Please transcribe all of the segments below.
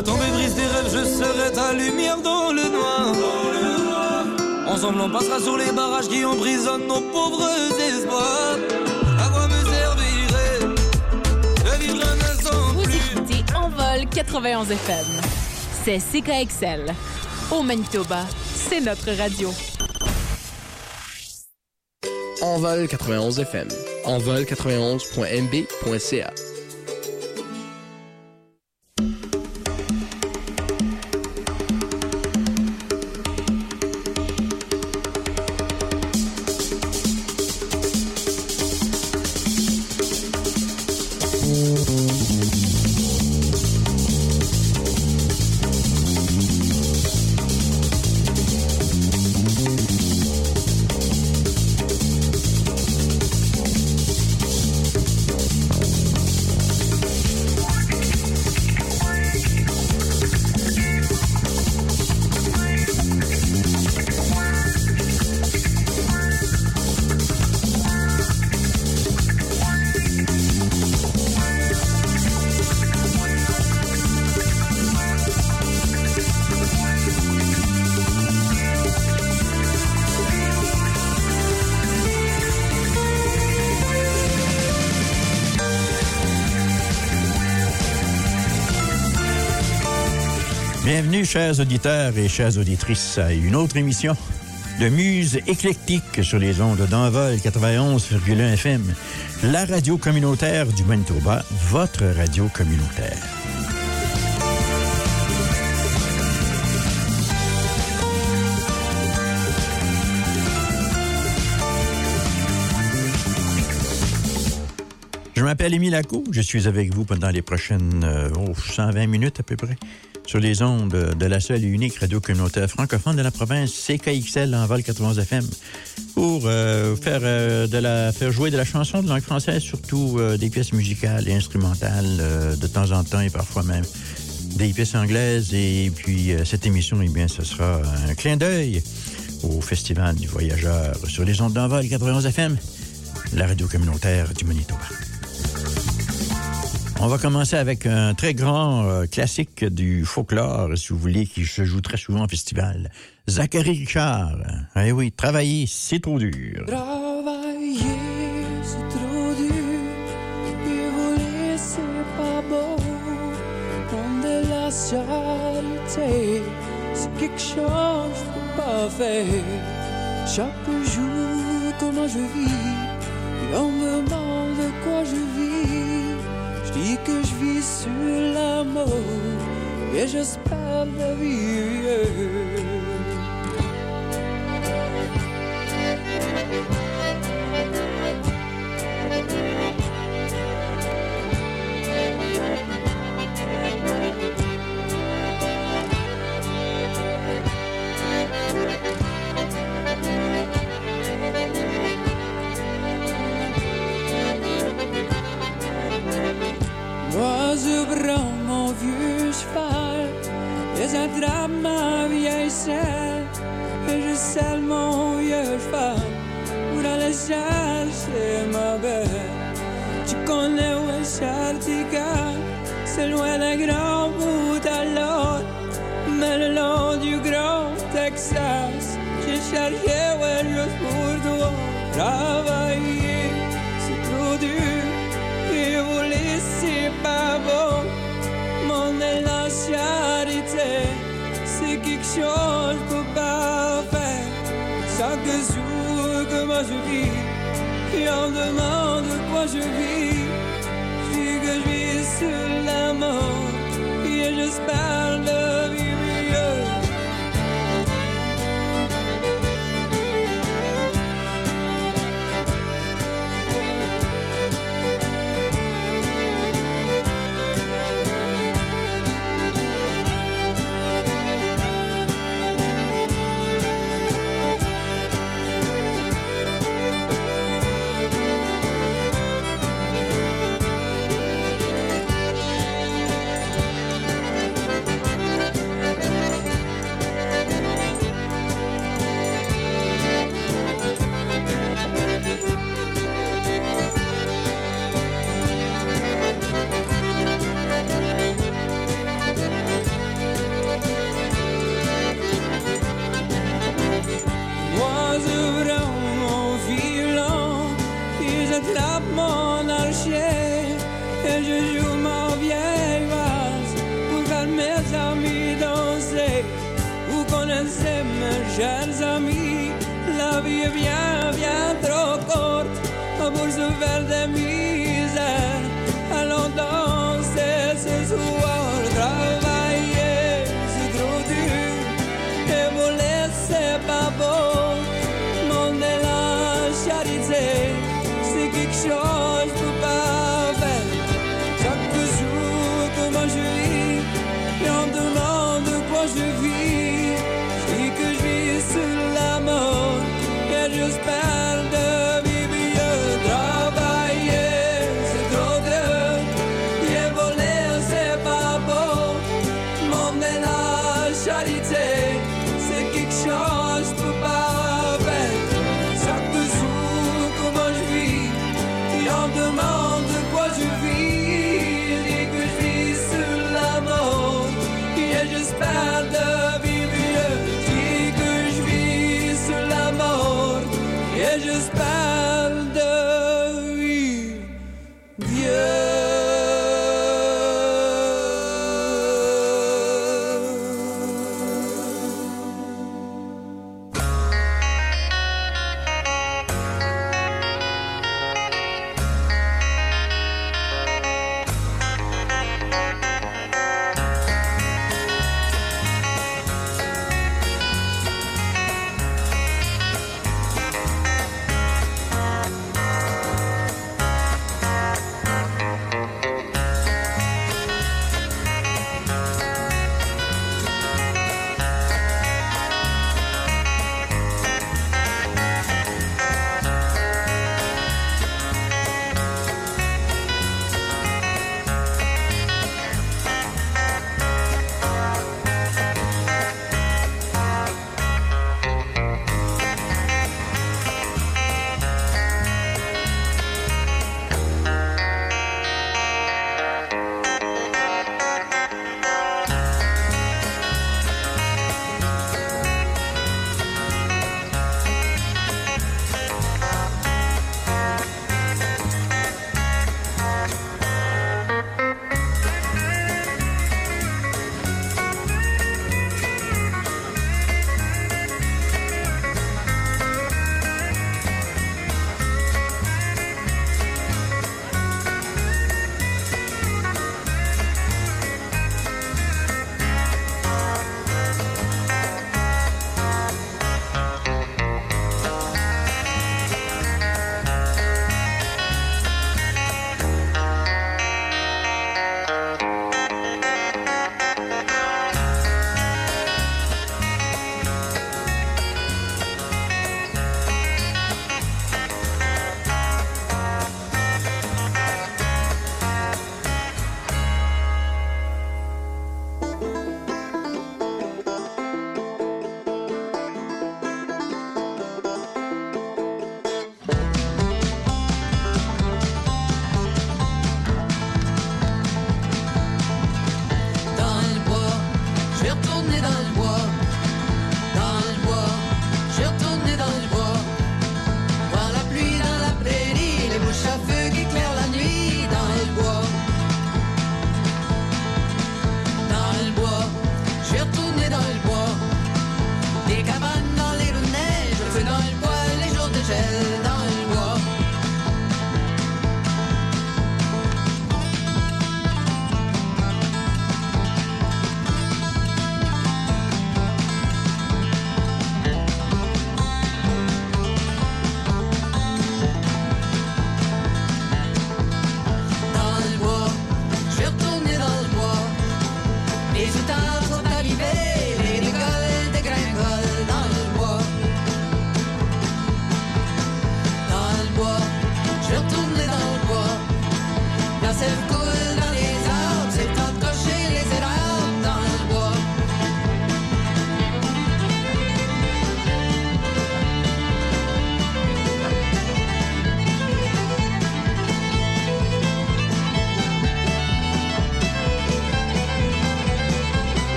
la tombée brise des rêves, je serai ta lumière dans le noir. Ensemble, on passera sur les barrages qui emprisonnent nos pauvres espoirs. À quoi me servirait de vivre un instant Vous plus? écoutez Envol 91 FM. C'est CKXL. Au Manitoba, c'est notre radio. Envol 91 FM. Envol91.mb.ca. chers auditeurs et chères auditrices, à une autre émission de Muse éclectique sur les ondes d'Envol 91,1 FM, la radio communautaire du Manitoba, votre radio communautaire. Je m'appelle Émile Lacou. Je suis avec vous pendant les prochaines euh, oh, 120 minutes à peu près sur les ondes de la seule et unique radio communautaire francophone de la province CKXL en vol 91 FM pour euh, faire, euh, de la, faire jouer de la chanson de langue française, surtout euh, des pièces musicales et instrumentales de temps en temps et parfois même des pièces anglaises. Et puis cette émission, eh bien, ce sera un clin d'œil au Festival du Voyageur sur les ondes d'envol 91 FM, la radio communautaire du Manitoba. On va commencer avec un très grand euh, classique du folklore, si vous voulez, qui se joue très souvent au festival. Zachary Richard. Eh oui, travailler, c'est trop dur. Travailler, c'est trop dur. Et voler, c'est pas beau. Prendre de la charité, c'est quelque chose de pas faire. Chaque jour, comment je vis. Et on me demande de quoi je vis. Je dis que je vis sur l'amour. Et j'espère la vie. Je prends mon vieux cheval et j'attrape ma vieille selle et je selle mon vieux cheval pour aller chercher ma belle. Tu connais où est c'est loin d'un grand bout à l'autre, mais le long du grand Texas, j'ai cherché où est juste pour toi. Je vis Et on demande de quoi je vis Je que je vis sur la Et j'espère pour se faire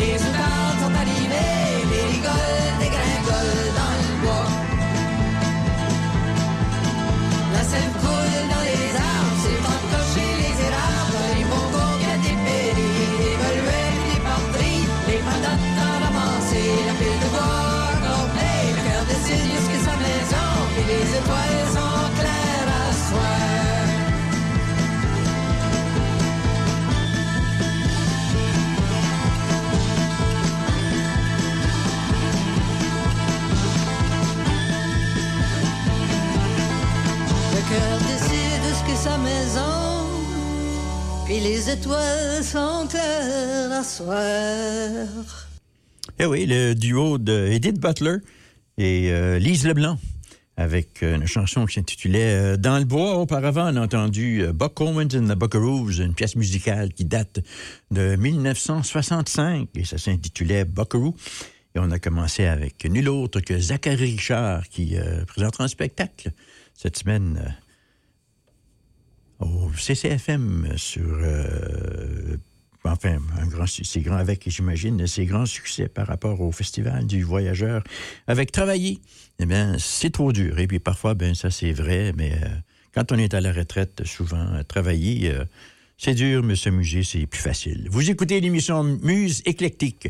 Les outardes sont arrivées, les rigoles Puis les étoiles sont à soir. Eh oui, le duo de Edith Butler et euh, Lise Leblanc avec euh, une chanson qui s'intitulait euh, Dans le bois. Auparavant, on a entendu Buck Owens and the Buckaroos, une pièce musicale qui date de 1965 et ça s'intitulait Buckaroo. Et on a commencé avec nul autre que Zachary Richard qui euh, présentera un spectacle cette semaine au CCFM sur euh, enfin, un grand, avec, j'imagine, ses grands succès par rapport au Festival du Voyageur. Avec travailler, eh bien, c'est trop dur. Et puis parfois, ben ça, c'est vrai, mais euh, quand on est à la retraite, souvent, euh, travailler, c'est dur, mais s'amuser, c'est plus facile. Vous écoutez l'émission Muse éclectique.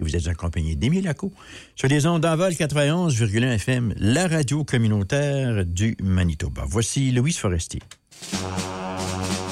Vous êtes accompagné d'Émile Laco sur les ondes d'envol 91,1 FM, la radio communautaire du Manitoba. Voici Louise Forestier. Thank you.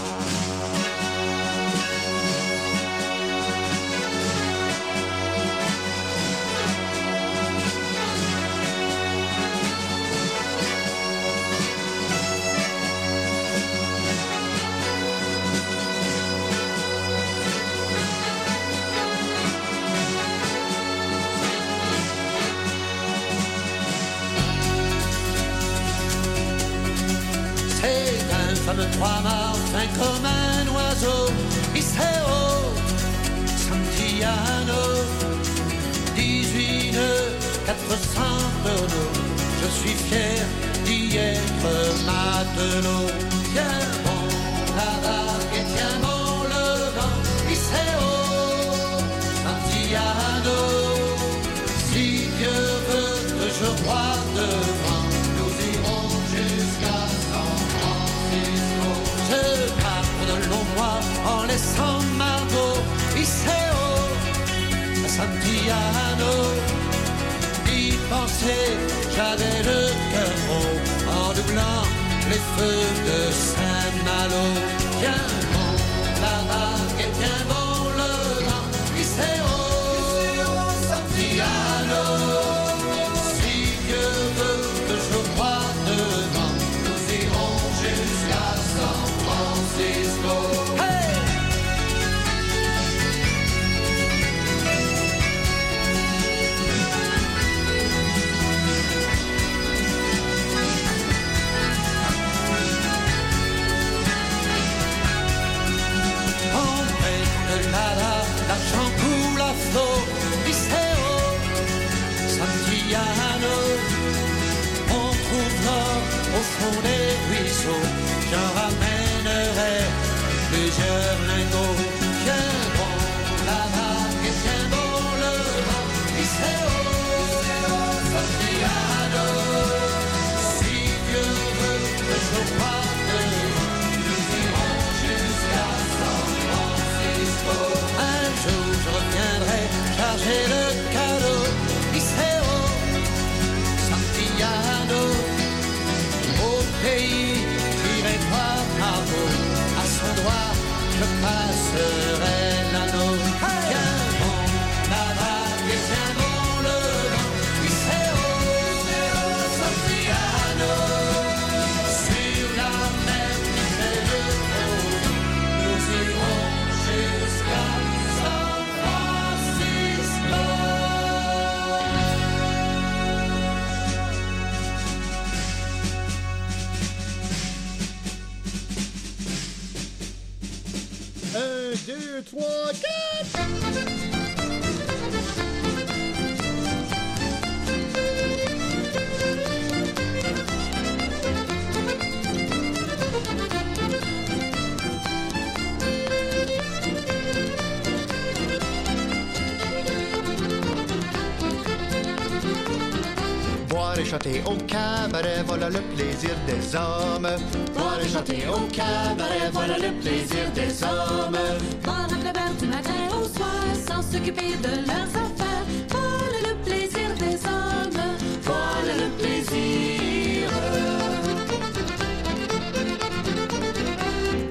Chanter au cabaret, voilà le plaisir des hommes. Boire et chanter au cabaret, voilà le plaisir des hommes. Boire un verre du matin au soir sans s'occuper de leurs affaires. Voilà le plaisir des hommes. Voilà le plaisir.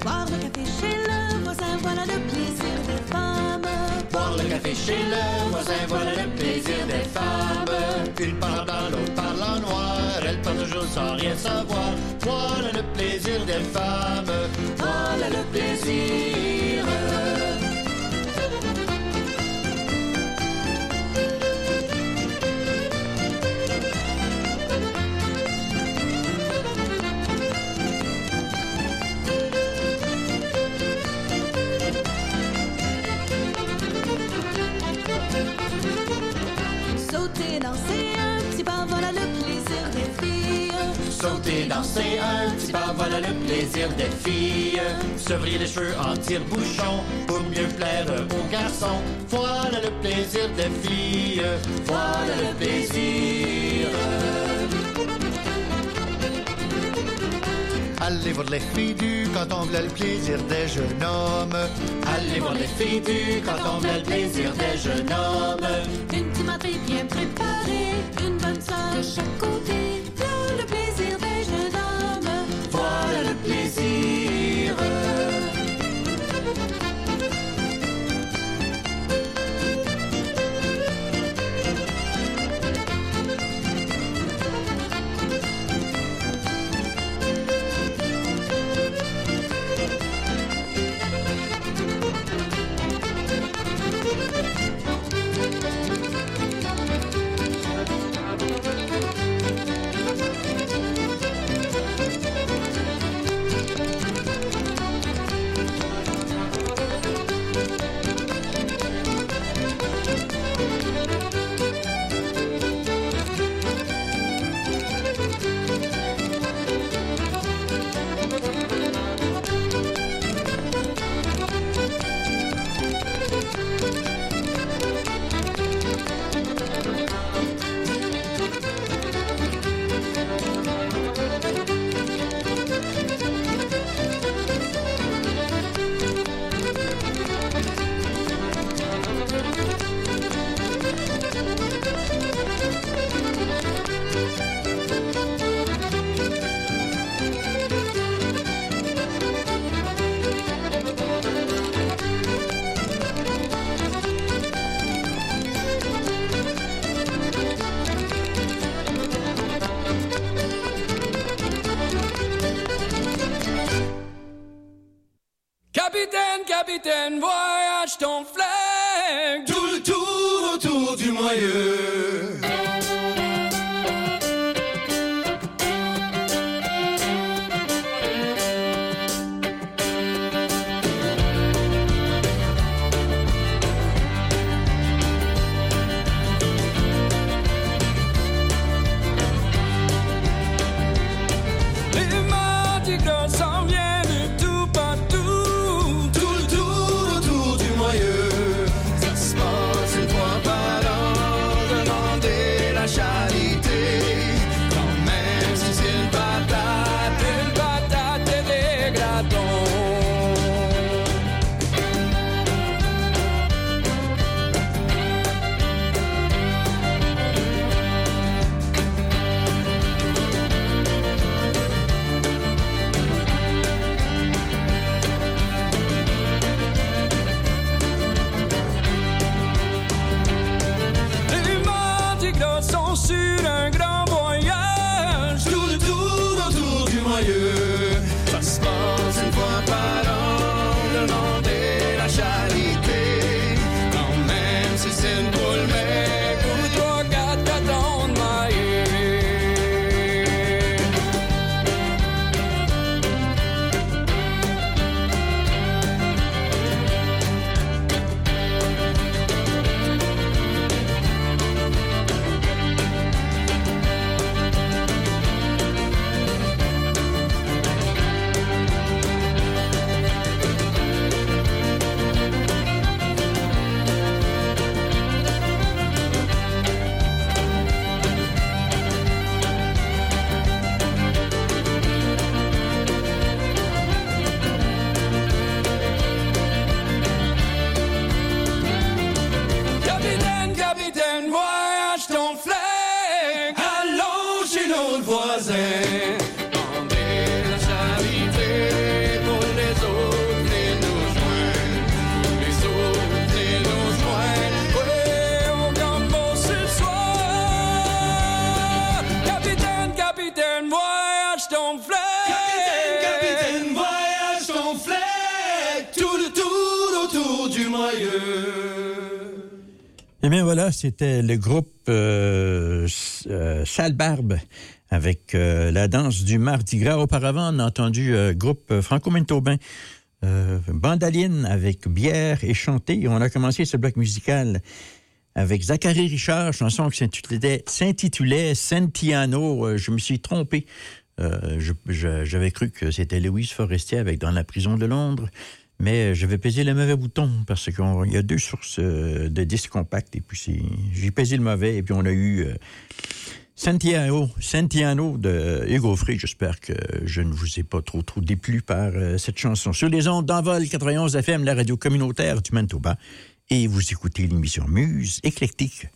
Boire le café chez le voisin, voilà le plaisir des femmes. Boire le café chez le voisin, voilà le plaisir des femmes. Une parle dans l'autre elle parle toujours sans rien savoir. Voilà le plaisir des femmes. Voilà le plaisir danser un petit pas, voilà le plaisir des filles. Se vriller les cheveux en tire-bouchon pour mieux plaire aux garçons. Voilà le plaisir des filles, voilà le plaisir. Allez voir les filles du quand on veut le plaisir des jeunes hommes. Allez voir les filles du quand on veut le plaisir des jeunes hommes. Une timaterie bien préparée, une bonne soeur de chaque c'était le groupe euh, euh, Salbarbe avec euh, la danse du Mardi Gras. Auparavant, on a entendu le groupe euh, franco-manitobain. Bandaline avec bière et chanté. On a commencé ce bloc musical avec Zachary Richard, chanson qui s'intitulait Santiano. Je me suis trompé. J'avais cru que c'était Louise Forestier avec Dans la prison de Londres. Mais euh, je vais peser le mauvais bouton parce qu'il y a deux sources euh, de disques compacts. Et puis j'ai pesé le mauvais et puis on a eu euh, Santiano, de Hugo Frey. J'espère que je ne vous ai pas trop, trop déplu par cette chanson. Sur les ondes d'Envol 91 FM, la radio communautaire du Manitoba. Et vous écoutez l'émission Muse éclectique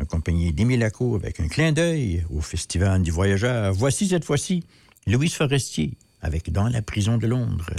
en compagnie d'Émile avec un clin d'œil au Festival du Voyageur. Voici cette fois-ci Louise Forestier avec Dans la prison de Londres.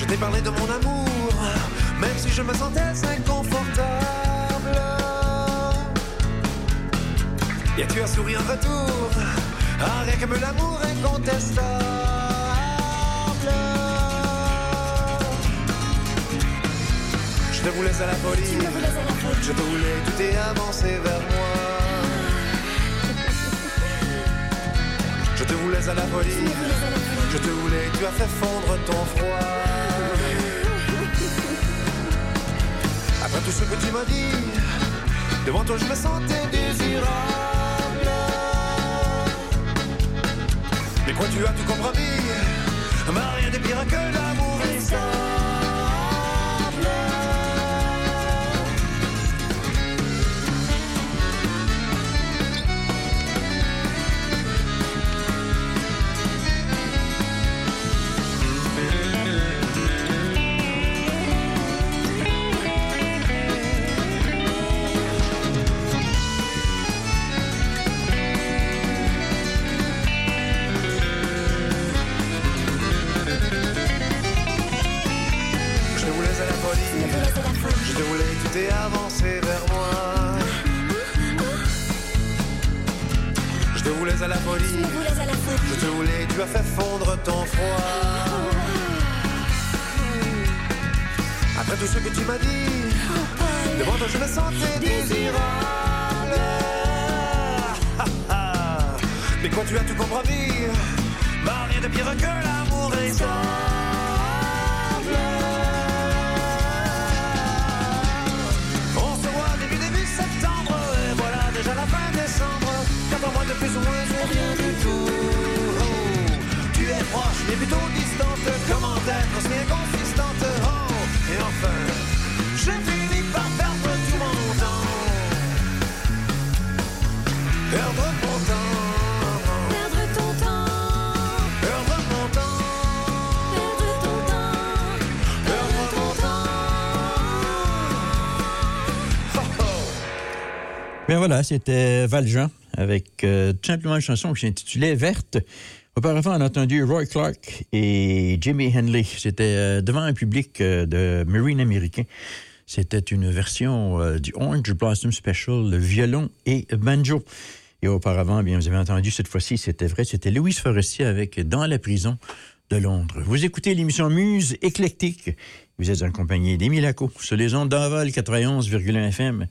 Je t'ai parlé de mon amour, même si je me sentais inconfortable. Et tu as souri en retour, rien que l'amour incontestable. Je te voulais à la folie, je te voulais, tu t'es avancé vers moi. Je te voulais à la folie, je te voulais, tu as fait fondre ton froid. Tout ce que tu m'as dit, devant toi je me sentais désirable. Mais quoi tu as tout compromis, mais rien de pire que l'amour et ça. C'était Valjean avec euh, tout simplement une chanson qui s'intitulait Verte. Auparavant, on a entendu Roy Clark et Jimmy Henley. C'était euh, devant un public euh, de Marine américain. C'était une version du Orange Blossom Special, violon et banjo. Et auparavant, bien, vous avez entendu cette fois-ci, c'était vrai, c'était Louise Forestier avec Dans la prison de Londres. Vous écoutez l'émission Muse éclectique. Vous êtes en compagnie d'Émile sur les ondes d'Envol 91,1 FM.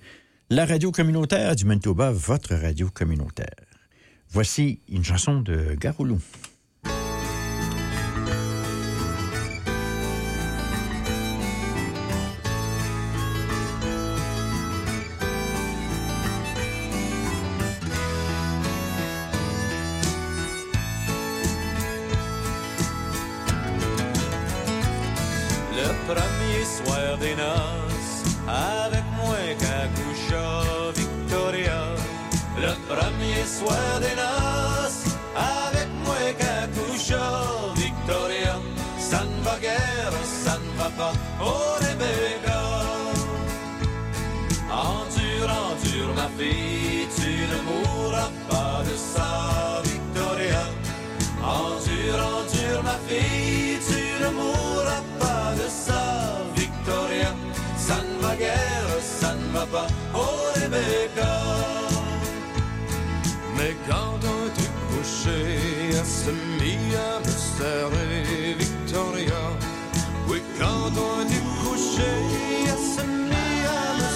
La radio communautaire du Manitoba, votre radio communautaire. Voici une chanson de Garoulou. Premier soir des elle se mit à me serrer, Victoria. Oui, quand on était couché, elle se mit à me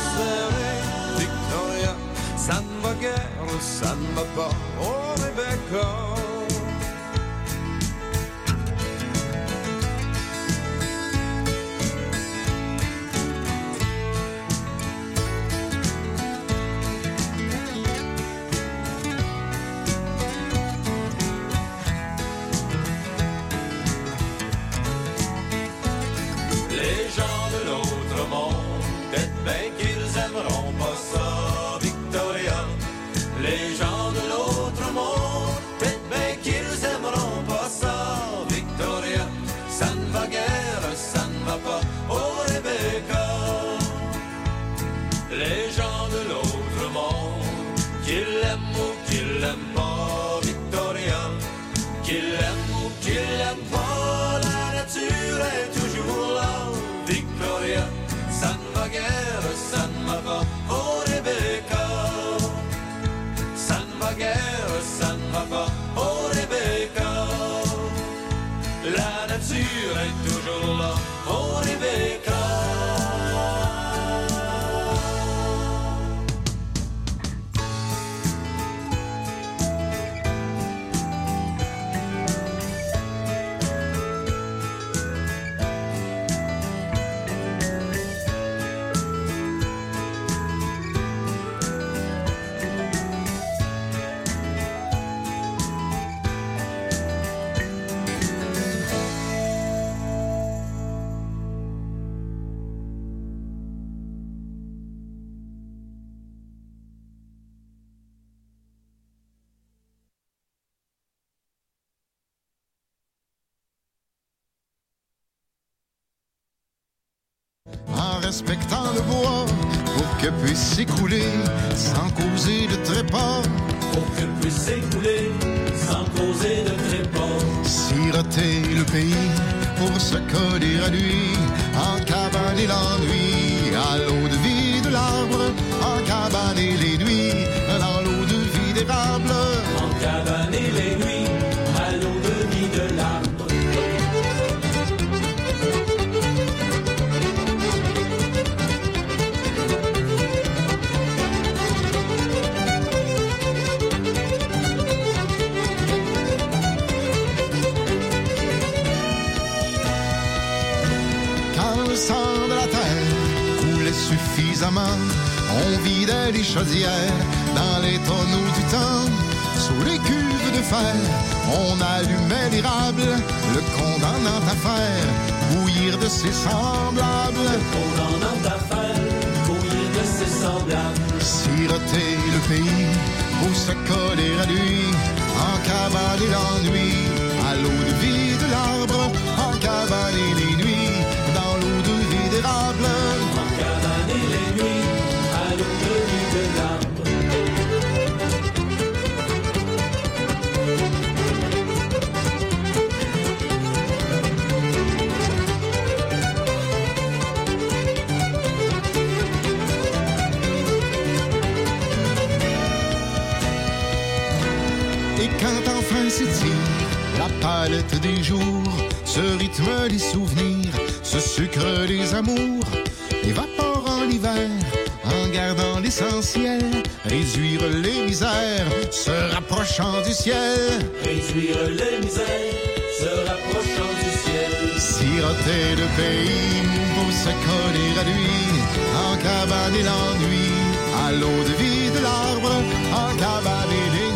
est toujours en respectant le bois pour que puisse s'écouler sans causer de trépas. Pour que puisse s'écouler sans causer de trépas. Siroter le pays pour se coller à lui, en cabaner l'ennui, à l'eau de vie de l'arbre, en cabaner les nuits, on vidait les chaudières dans les tonneaux du temps. Sous les cuves de fer, on allumait l'érable, le condamnant à faire bouillir de ses semblables. Condamnant à faire bouillir de ses semblables. Siroter le pays pour se coller à lui, en cavaler l'ennui, à l'eau de vie de l'arbre, en cavaler les nuits, dans l'eau de vie d'érable. S'étire la palette des jours, ce rythme des souvenirs, ce sucre des amours, évaporant l'hiver, en gardant les l'essentiel, réduire les misères, se rapprochant du ciel. Réduire les misères, se rapprochant du ciel. Siroter le pays pour se coller à lui, en cabane et l'ennui, à l'eau de vie de l'arbre, en cabane et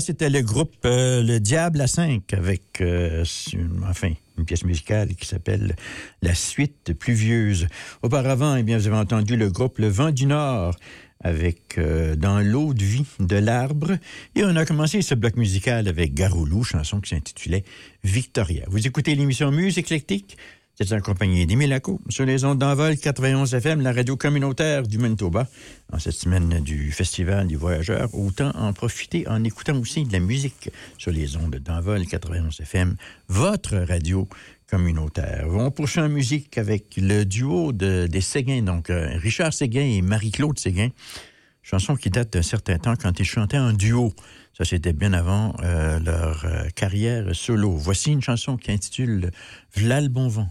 c'était le groupe euh, Le Diable à 5 avec, euh, une, enfin, une pièce musicale qui s'appelle La Suite pluvieuse. Auparavant, eh bien, vous avez entendu le groupe Le Vent du Nord avec euh, Dans l'eau de vie de l'arbre. Et on a commencé ce bloc musical avec Garoulou, chanson qui s'intitulait Victoria. Vous écoutez l'émission Musique éclectique. C'est en compagnie d'Émile sur les ondes d'envol 91 FM, la radio communautaire du Manitoba. En cette semaine du Festival des Voyageurs, autant en profiter en écoutant aussi de la musique sur les ondes d'envol 91 FM, votre radio communautaire. On poursuit en musique avec le duo de, des Séguin, donc euh, Richard Séguin et Marie-Claude Séguin. Chanson qui date d'un certain temps quand ils chantaient en duo. Ça, c'était bien avant euh, leur euh, carrière solo. Voici une chanson qui intitule V'là le bon vent.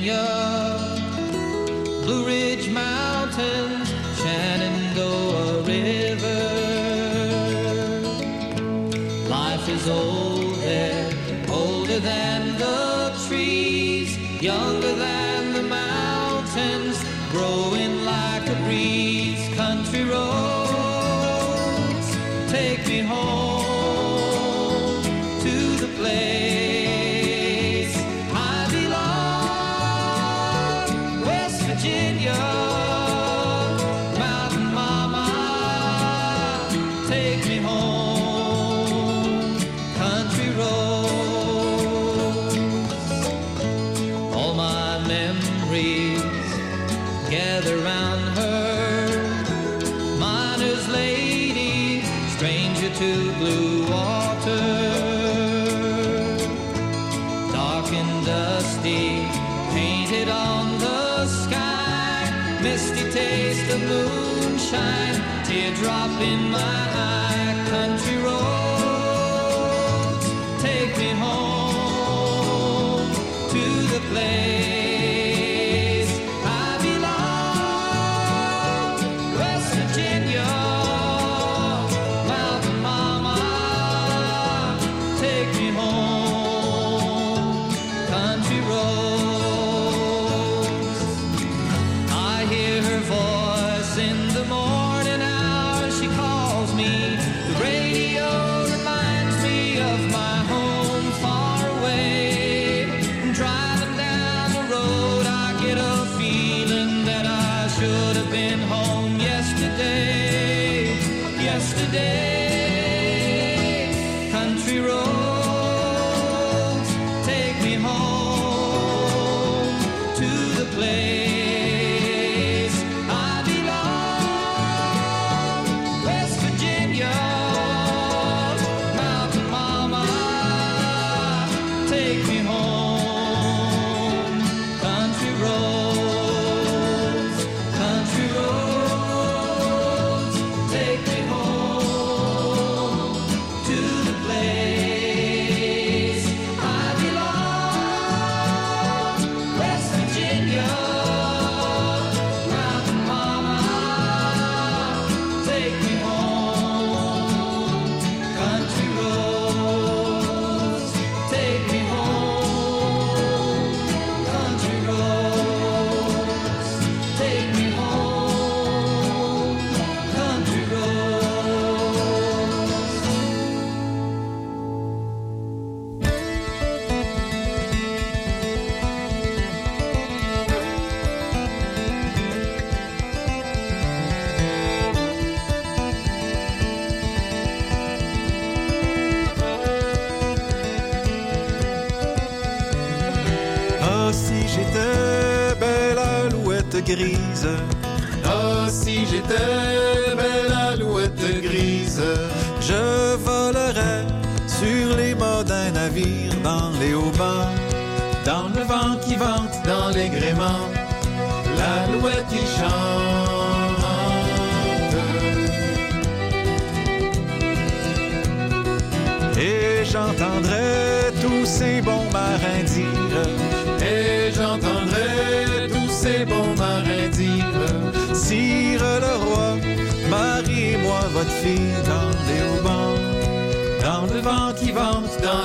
Virginia, Blue Ridge Mountains, Shenandoah River. Life is old there, older than the trees, younger than the mountains, growing.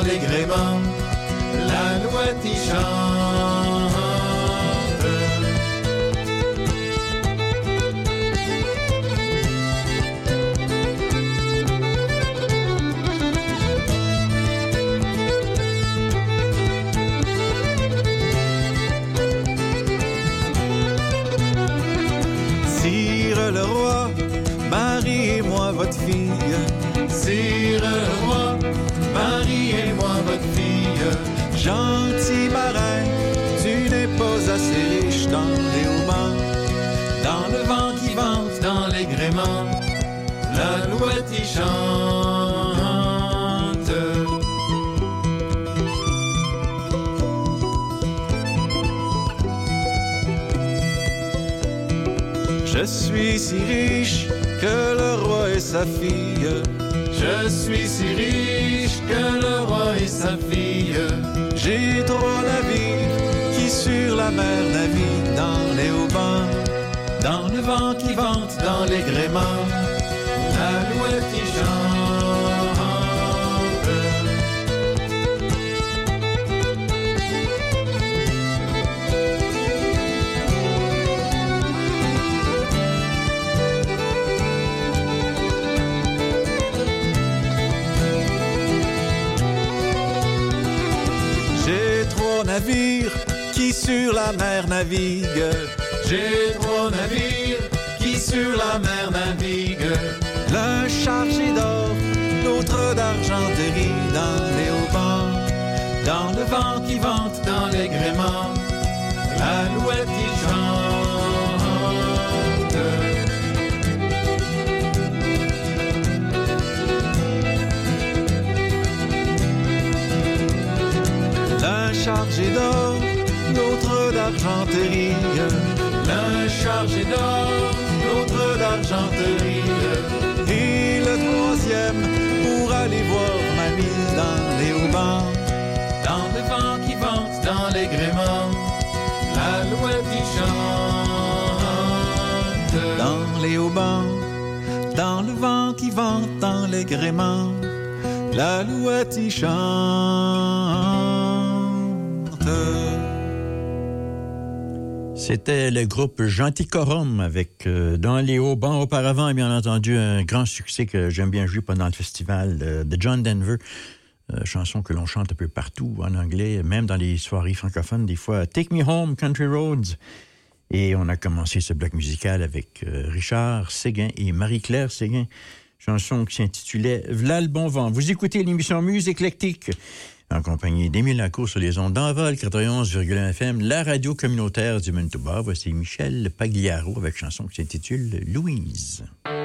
allègrement, la noix y chante. chante. Je suis si riche que le roi et sa fille. Je suis si riche que le roi et sa fille. J'ai droit à la vie qui sur la mer navigue dans les haubans, dans le vent qui vente dans les gréments. Sur la mer naviguent. J'ai trois navires qui sur la mer naviguent. L'un chargé d'or, l'autre d'argenterie dans les haubans. Dans le vent qui vente, dans les. L'alouette L'un chargé d'or, l'autre d'argenterie. Et le troisième pour aller voir mamie dans les haubans. Dans le vent qui vente, dans les gréements. L'alouette qui chante. Dans les haubans, dans le vent qui vente, dans les gréements. L'alouette qui chante. C'était le groupe Gentilcorum avec euh, Dans les hauts bancs auparavant, bien entendu, un grand succès que j'aime bien jouer pendant le festival euh, de John Denver. Euh, chanson que l'on chante un peu partout en anglais, même dans les soirées francophones, des fois. Take Me Home, Country Roads. Et on a commencé ce bloc musical avec Richard Séguin et Marie-Claire Séguin. Chanson qui s'intitulait V'là le bon vent. Vous écoutez l'émission Musique éclectique en compagnie d'Émile Lacour sur les ondes d'Envol 91,1 FM, la radio communautaire du Manitoba. Voici Michel Pagliaro avec chanson qui s'intitule Louise. Louise,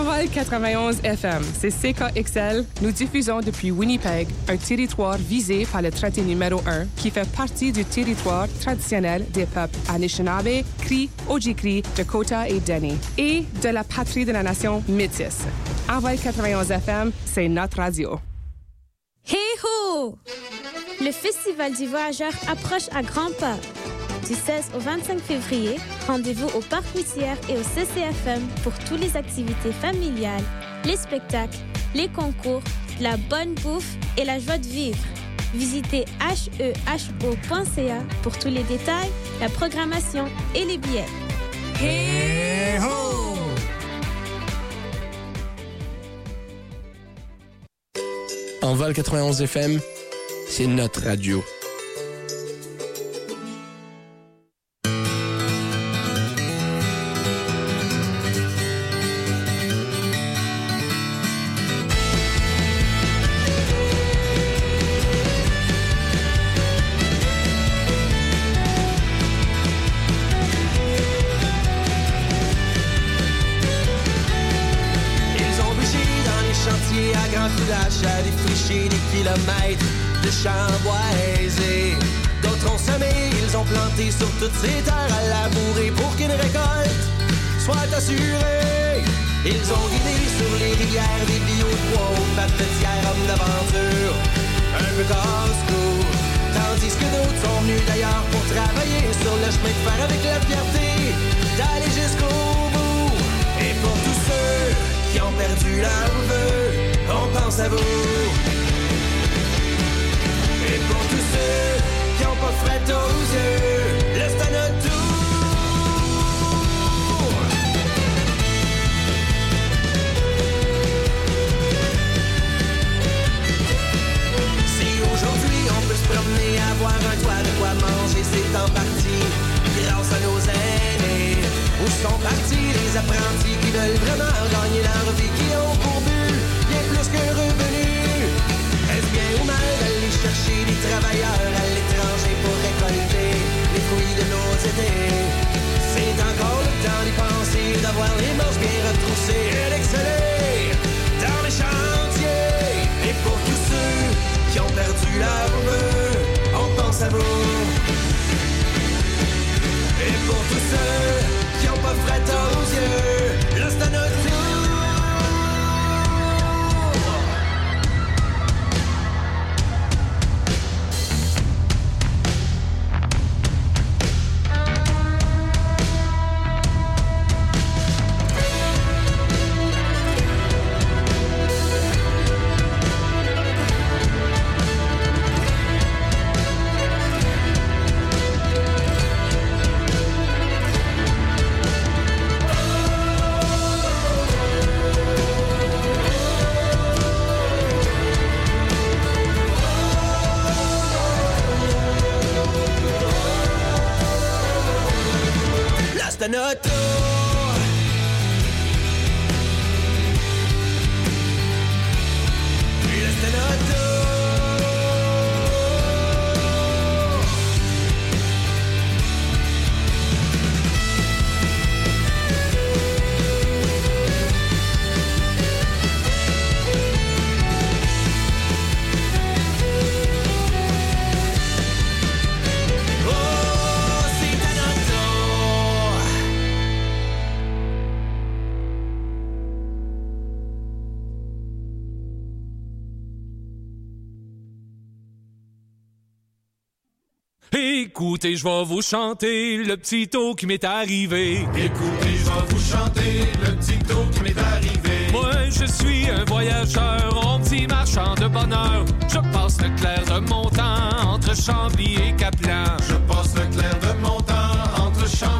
Envol 91 FM, c'est CKXL. Nous diffusons depuis Winnipeg, un territoire visé par le traité numéro 1 qui fait partie du territoire traditionnel des peuples Anishinaabe, Cri, Ojikri, Dakota et Dene, et de la patrie de la nation métisse. Envol 91 FM, c'est notre radio. Hey ho! Le Festival du Voyageur approche à grands pas. Du 16 au 25 février, rendez-vous au Parc Routière et au CCFM pour toutes les activités familiales, les spectacles, les concours, la bonne bouffe et la joie de vivre. Visitez heho.ca pour tous les détails, la programmation et les billets. Hey ho! En vol 91 FM, c'est notre radio. Écoutez, je vais vous chanter le petit taux qui m'est arrivé. Écoutez, je vais vous chanter le petit taux qui m'est arrivé. Moi, je suis un voyageur, un petit marchand de bonheur. Je passe le clair de mon temps entre Chambly et Caplan. Je passe le clair de mon temps entre Chambly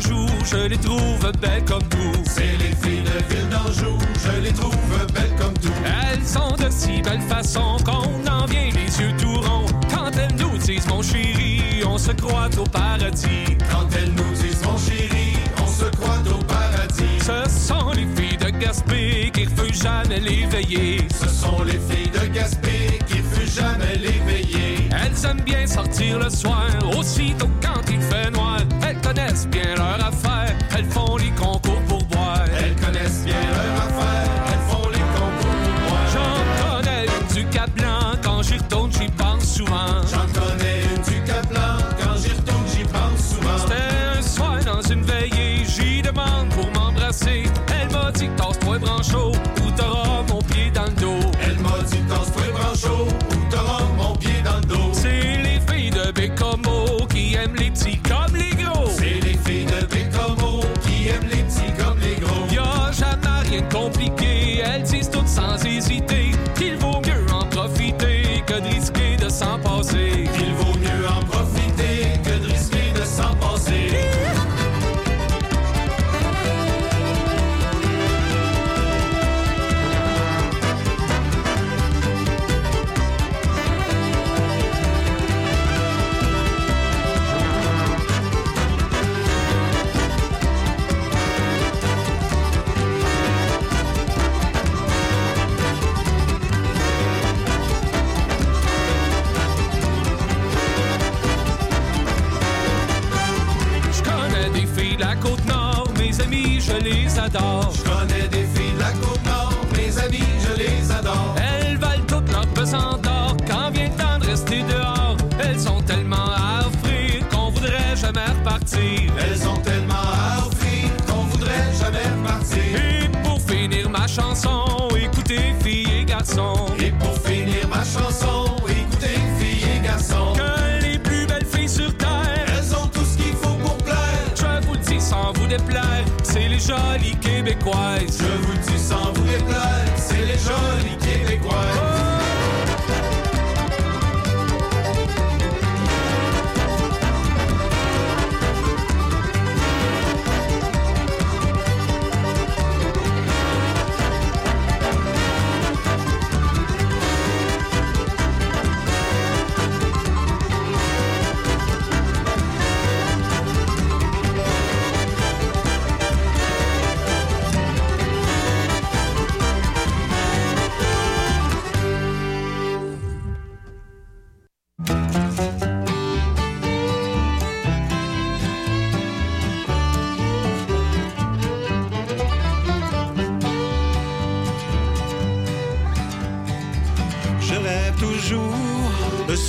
d'Anjou, je les trouve belles comme tout. C'est les filles de Ville d'Anjou, je les trouve belles comme tout. Elles ont de si belles façons qu'on en vient les yeux tout ronds. Quand elles nous disent mon chéri, on se croit au paradis. Quand elles nous disent mon chéri, on se croit au paradis. Ce sont les filles de Gaspé qui refusent jamais l'éveiller. Ce sont les filles de Gaspé qui jamais l'éveiller. Elles aiment bien sortir le soir, aussitôt quand il fait noir. Elles connaissent bien leur affaire, elles font les concours je connais des filles de la côte nord, mes amis, je les adore. Elles valent toute leur pesant d'or quand vient le temps de rester dehors. Elles sont tellement à offrir qu'on voudrait jamais repartir. Elles ont tellement à offrir qu'on voudrait jamais repartir. Et pour finir ma chanson, écoutez filles et garçons. Et pour finir ma chanson, écoutez filles et garçons. Que les plus belles filles sur terre, Elles ont tout ce qu'il faut pour plaire. je vous dis sans vous déplaire, c'est les jolies québécoises. Je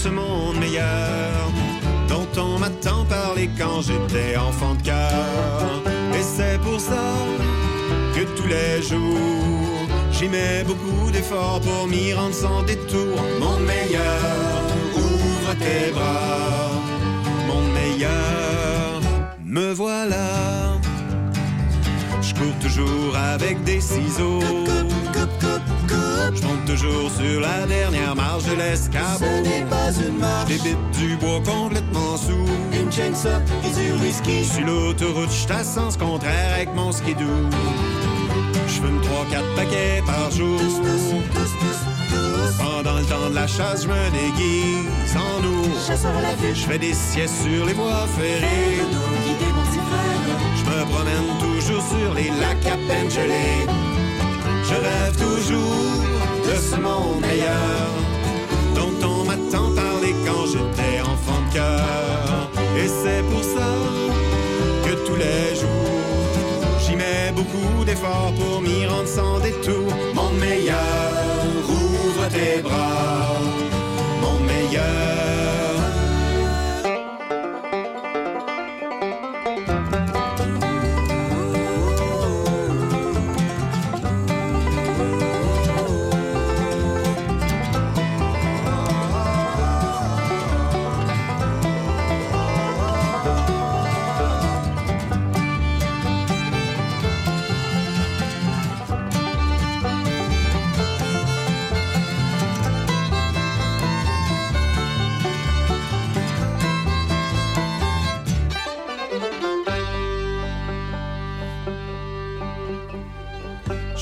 ce monde meilleur dont on m'a tant parlé quand j'étais enfant de cœur. Et c'est pour ça que tous les jours j'y mets beaucoup d'efforts pour m'y rendre sans détour. Mon meilleur, ouvre tes bras. Mon meilleur, me voilà. Je cours toujours avec des ciseaux. Je monte toujours sur la dernière marche de l'escabeau. Ce n'est pas une marche. Du bois complètement sous. Une chaîne ça et du whisky. Sur l'autoroute, je à sens contraire avec mon skidoo. Je fume 3-4 paquets par jour. Pendant le temps de la chasse, je me déguise en ours. Je fais des siestes sur les voies ferrées. Je me promène toujours sur les lacs à peine gelés. Je rêve toujours de ce monde meilleur dont on m'a tant parlé quand j'étais enfant de cœur. Et c'est pour ça que tous les jours j'y mets beaucoup d'efforts pour m'y rendre sans détour. Mon meilleur, ouvre tes bras. Mon meilleur.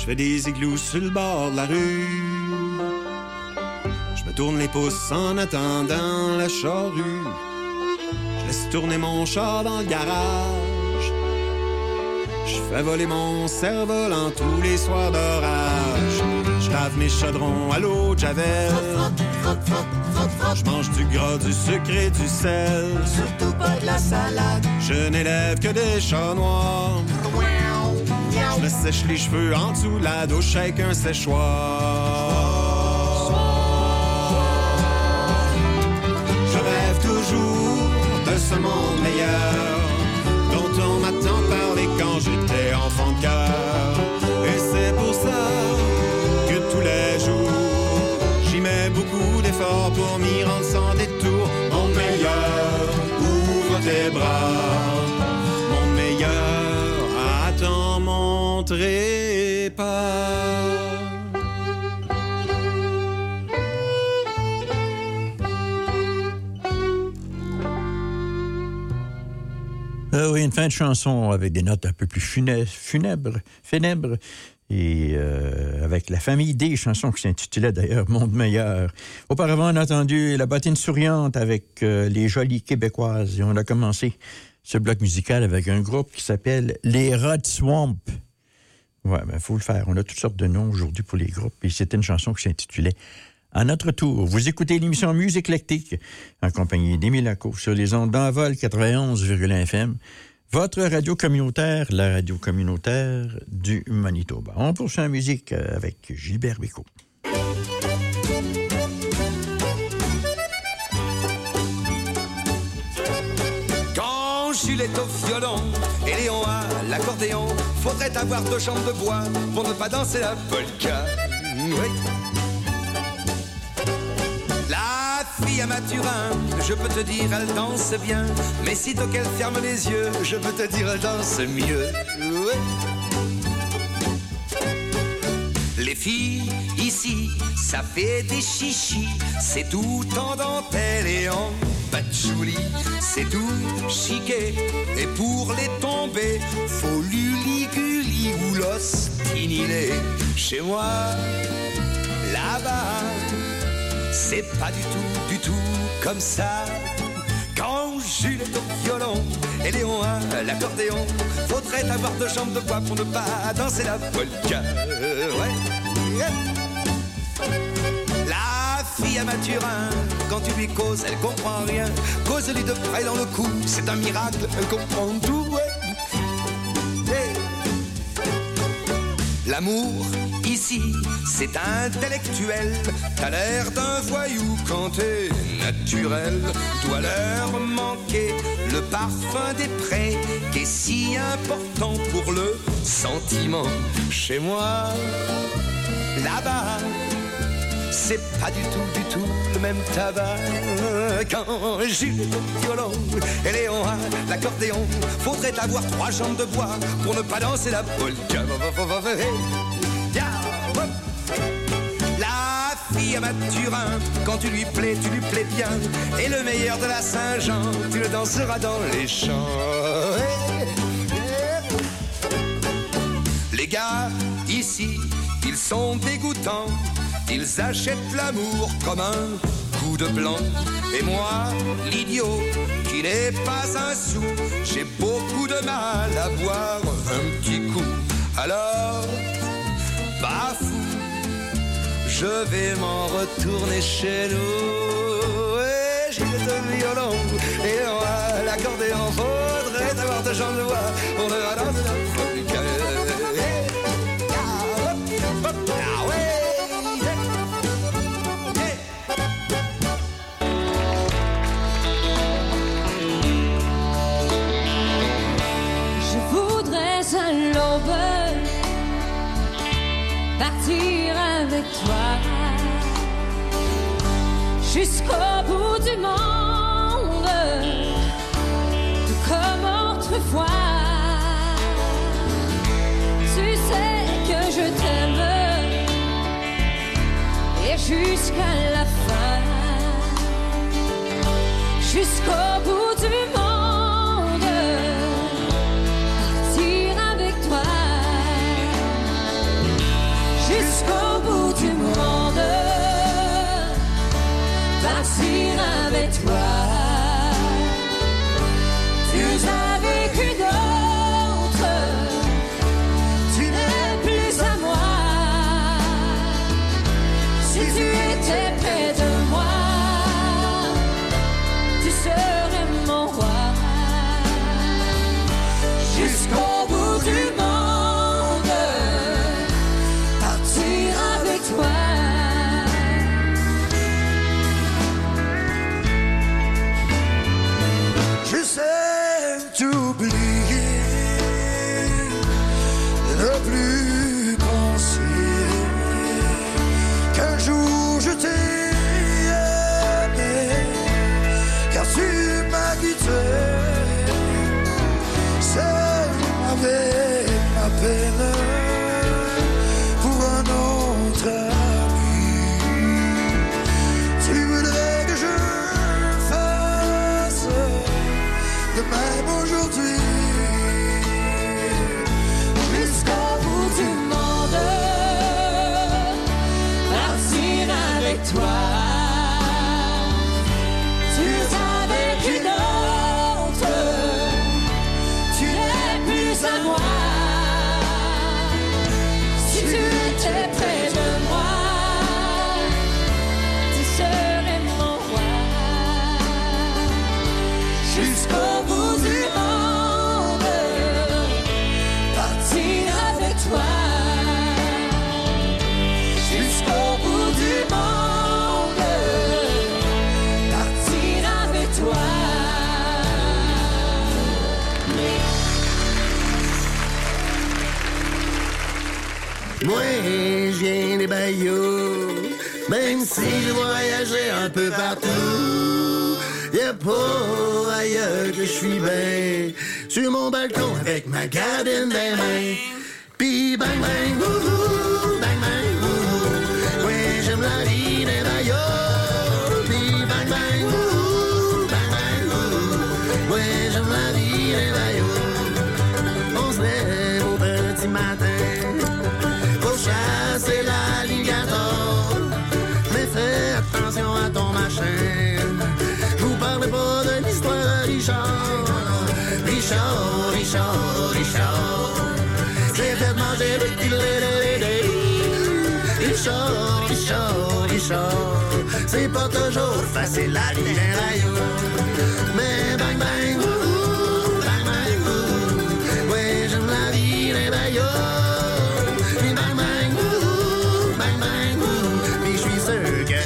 Fais des igloos sur le bord de la rue. Je me tourne les pouces en attendant la charrue. Je laisse tourner mon char dans le garage. Je fais voler mon cerf-volant tous les soirs d'orage. Je lave mes chaudrons à l'eau de javel. Je mange du gras, du sucre et du sel. Surtout pas de la salade. Je n'élève que des chats noirs. Je me sèche les cheveux en dessous la douche avec un séchoir. Je rêve toujours de ce monde meilleur dont on m'a tant parlé quand j'étais enfant de cœur. Et c'est pour ça que tous les jours, j'y mets beaucoup d'efforts pour m'y rendre sans détour. Mon meilleur, ouvre tes bras. Euh, oui, une fin de chanson avec des notes un peu plus funè- funèbres, funèbres, et euh, avec la famille des chansons qui s'intitulait d'ailleurs Monde meilleur. Auparavant, on a entendu La bottine souriante avec euh, les jolies québécoises et on a commencé ce bloc musical avec un groupe qui s'appelle Les Rod Swamp. Ouais, ben, faut le faire. On a toutes sortes de noms aujourd'hui pour les groupes et c'était une chanson qui s'intitulait à notre tour, vous écoutez l'émission Musique éclectique en compagnie d'Émile sur les ondes d'envol 91,1 FM, votre radio communautaire, la radio communautaire du Manitoba. On poursuit en musique avec Gilbert Bécaud. Quand au violon et Léon l'accordéon, faudrait avoir deux jambes de bois pour ne pas danser la polka. La fille à Mathurin, je peux te dire, elle danse bien. Mais sitôt qu'elle ferme les yeux, je peux te dire, elle danse mieux. Les filles, ici, ça fait des chichis. C'est tout en dentelle et en patchouli. C'est tout chiqué. Et pour les tomber, faut l'uliguli ou l'os. Chez moi, là-bas, c'est pas du tout, du tout comme ça. Quand Jules est au violon et Léon à l'accordéon, faudrait avoir deux jambes de bois pour ne pas danser la polka. Ouais. À quand tu lui causes, elle comprend rien. Cause-lui de près dans le cou, c'est un miracle, elle comprend tout. L'amour, ici, c'est intellectuel. T'as l'air d'un voyou quand t'es naturel. Doit leur manquer le parfum des prés qui est si important pour le sentiment. Chez moi, là-bas, c'est pas du tout, du tout le même tabac. Quand Jules au violon et Léon à l'accordéon, faudrait avoir trois jambes de bois pour ne pas danser la polka. La fille à Mathurin, quand tu lui plais, tu lui plais bien. Et le meilleur de la Saint-Jean, tu le danseras dans les champs. Les gars, ici, ils sont dégoûtants. Ils achètent l'amour comme un coup de blanc. Et moi, l'idiot, qui n'est pas un sou, j'ai beaucoup de mal à boire un petit coup. Alors, pas fou, je vais m'en retourner chez nous. Et j'ai le violon et l'accordéon. Faudrait avoir de jambes de bois pour ne toi. Jusqu'au bout du monde, tout comme autrefois. Tu sais que je t'aime. Et jusqu'à la fin, jusqu'au bout du monde balcon avec ma garden C'est pas toujours facile d'un rayon. Mais bang bang, wouhou, bang bang. Ouais, j'aime la vie rayon. Puis bang bang, bang bang. Puis je suis sûr que.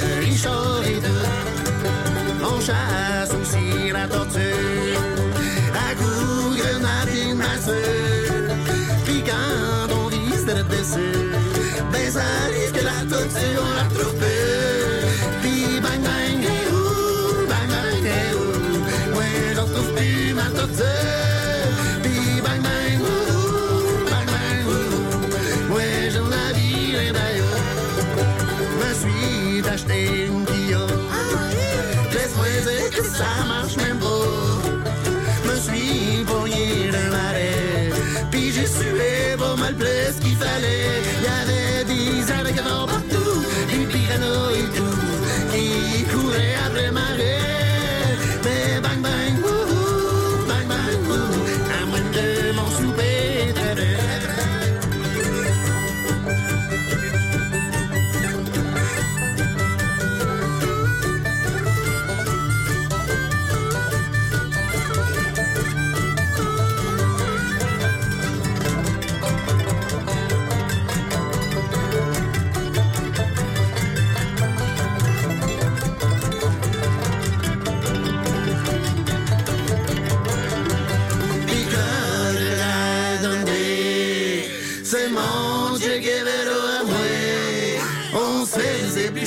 On chasse aussi la tortue. À grenade et on ben la tortue on la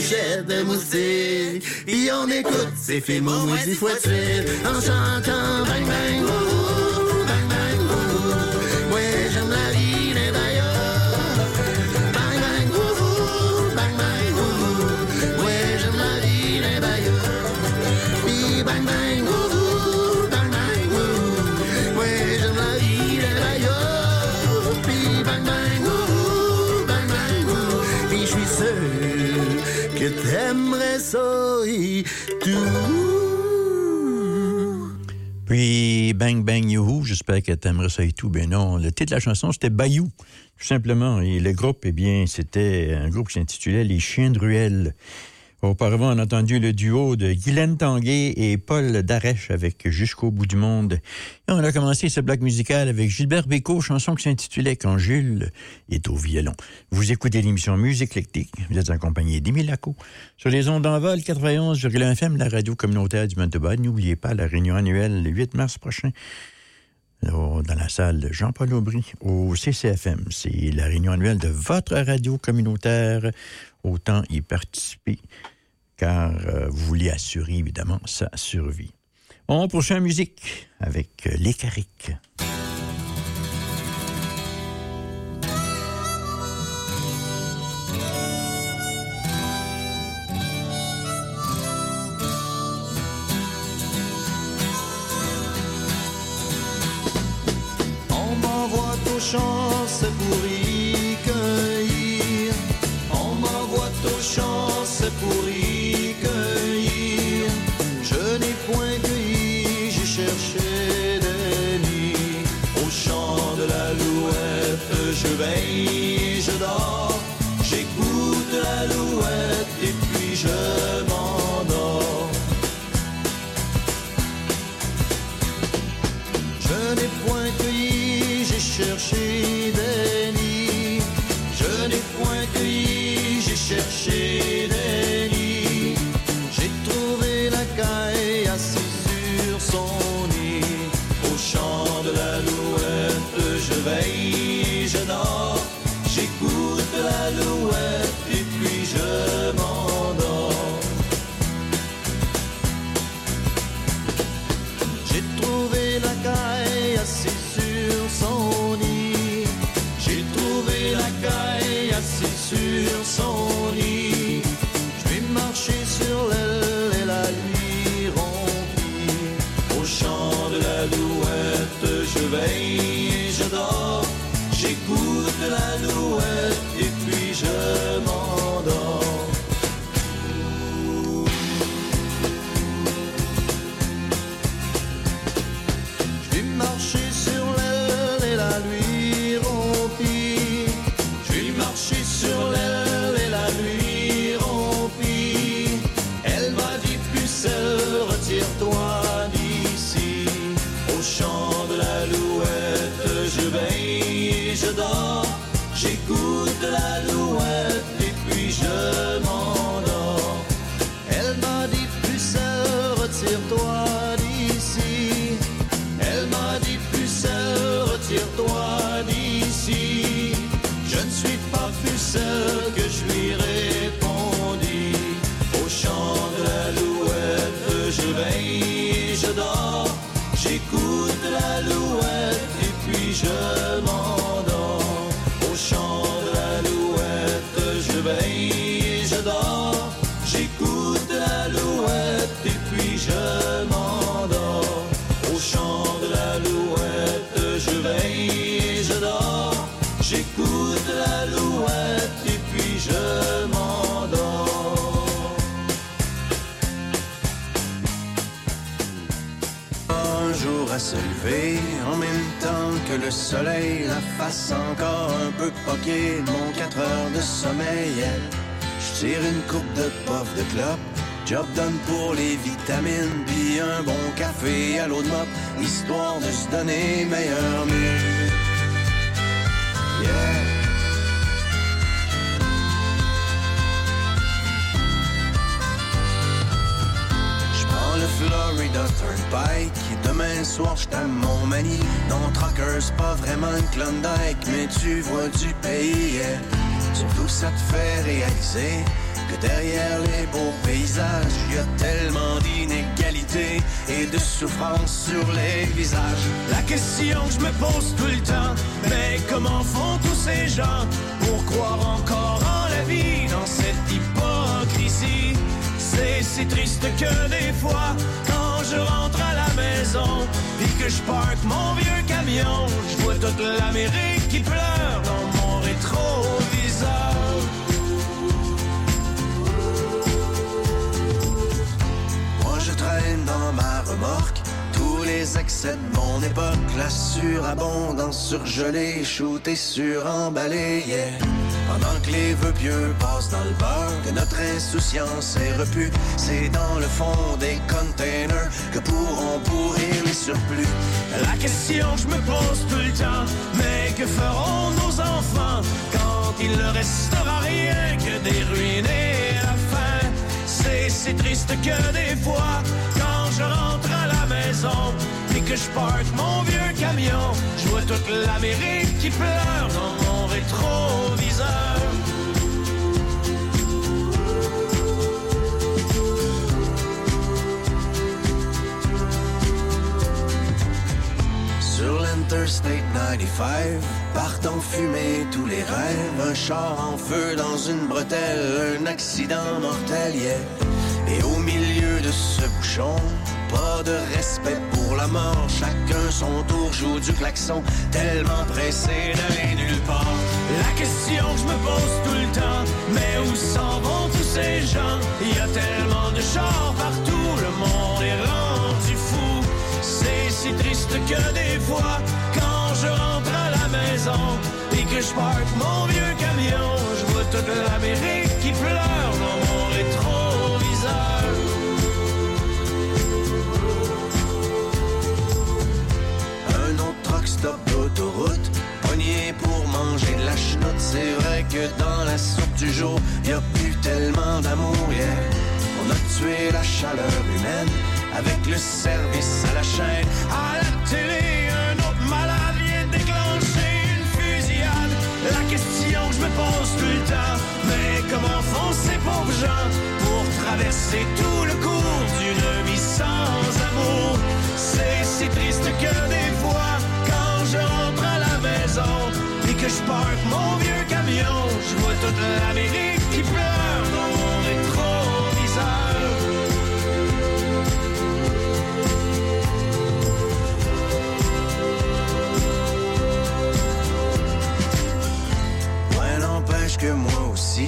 épluchettes de moustique, puis on écoute ces films au moins dix fois en chantant bang bang, wouhou, Puis Bang Bang Youhou, j'espère que t'aimerais ça et tout. Ben non, le titre de la chanson, c'était Bayou, tout simplement. Et le groupe, eh bien, c'était un groupe qui s'intitulait Les Chiens de Ruelle. Auparavant, on a entendu le duo de Guylaine Tanguay et Paul Darèche avec Jusqu'au bout du monde. Et on a commencé ce bloc musical avec Gilbert Bécaud, chanson qui s'intitulait Quand Jules est au violon. Vous écoutez l'émission Musique éclectique. Vous êtes accompagné d'Émile Laco. Sur les ondes d'envol 91,1 FM, la radio communautaire du Manitoba. N'oubliez pas la réunion annuelle le 8 mars prochain dans la salle Jean-Paul Aubry au CCFM. C'est la réunion annuelle de votre radio communautaire. Autant y participer, car euh, vous voulez assurer évidemment sa survie. On poursuit en musique avec euh, les Cariques. Soleil, la face encore un peu poquée, mon 4 heures de sommeil. Je tire une coupe de puff de clope, job done pour les vitamines, puis un bon café à l'eau de mop, histoire de se donner meilleur mieux. Le Florida Turnpike soir je t'aime mon mani. Non, trucker, c'est pas vraiment une Klondike, mais tu vois du pays. yeah. Surtout ça te fait réaliser que derrière les beaux paysages, y a tellement d'inégalités et de souffrance sur les visages. La question que je me pose tout le temps, mais comment font tous ces gens pour croire encore en la vie dans cette hypocrisie? C'est si triste que des fois, quand je rentre à la maison, puis que je parque mon vieux camion, je vois toute l'Amérique qui pleure dans mon rétroviseur. Moi je traîne dans ma remorque tous les excès de mon époque, la surabondance surgelée, shootée, suremballée, yeah. Pendant que les vœux pieux passent dans le beurre, que notre insouciance est repue, c'est dans le fond des containers que pourront pourrir les surplus. La question que je me pose tout le temps, mais que feront nos enfants quand il ne restera rien que des ruines et la faim? C'est si triste que des fois, quand je rentre à la maison et que je parque mon vieux camion, je vois toute l'Amérique qui pleure mon Sur l'Interstate 95, partent en fumée tous les rêves. Un char en feu dans une bretelle, un accident mortel, yeah. Et au milieu de ce bouchon, pas de respect pour la mort. Chacun son tour joue du klaxon, tellement pressé d'aller nulle part. La question que je me pose tout le temps, mais où s'en vont tous ces gens? Il y a tellement de chars partout, le monde est rendu fou. C'est si triste que des fois, quand je rentre à la maison et que je parque mon vieux camion, je vois toute l'Amérique qui pleure dans mon rétroviseur. Un autre truck stop d'autoroute, pogné pour manger de la chenoute. C'est vrai que dans la soupe du jour, y a plus tellement d'amour, yeah. On a tué la chaleur humaine avec le service à la chaîne. À la télé, un autre malade vient déclencher une fusillade. La question que je me pose tout le temps, mais comment font ces pauvres gens pour traverser tout le cours d'une vie sans amour? C'est si triste que des fois, quand je que je parque mon vieux camion, je vois toute l'Amérique qui pleure dans mon rétroviseur. Ouais, n'empêche que moi aussi,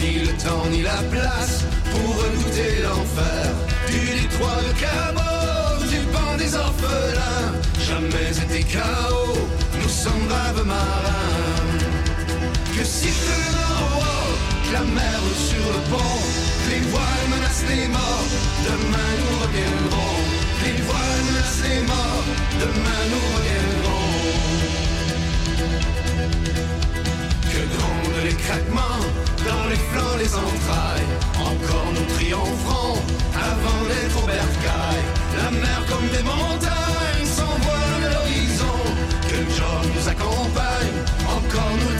ni le temps ni la place pour redouter l'enfer. Du détroit de Cabo, du banc des orphelins, jamais été chaos, nous sommes braves marins. Que si que la mer sur le pont, les voiles menacent les morts, demain nous reviendrons. Les voiles menacent les morts, demain nous reviendrons. Grondent les craquements dans les flancs, les entrailles. Encore nous triompherons avant d'être au bercail. La mer comme des montagnes s'envole de l'horizon. Que job nous accompagne, encore nous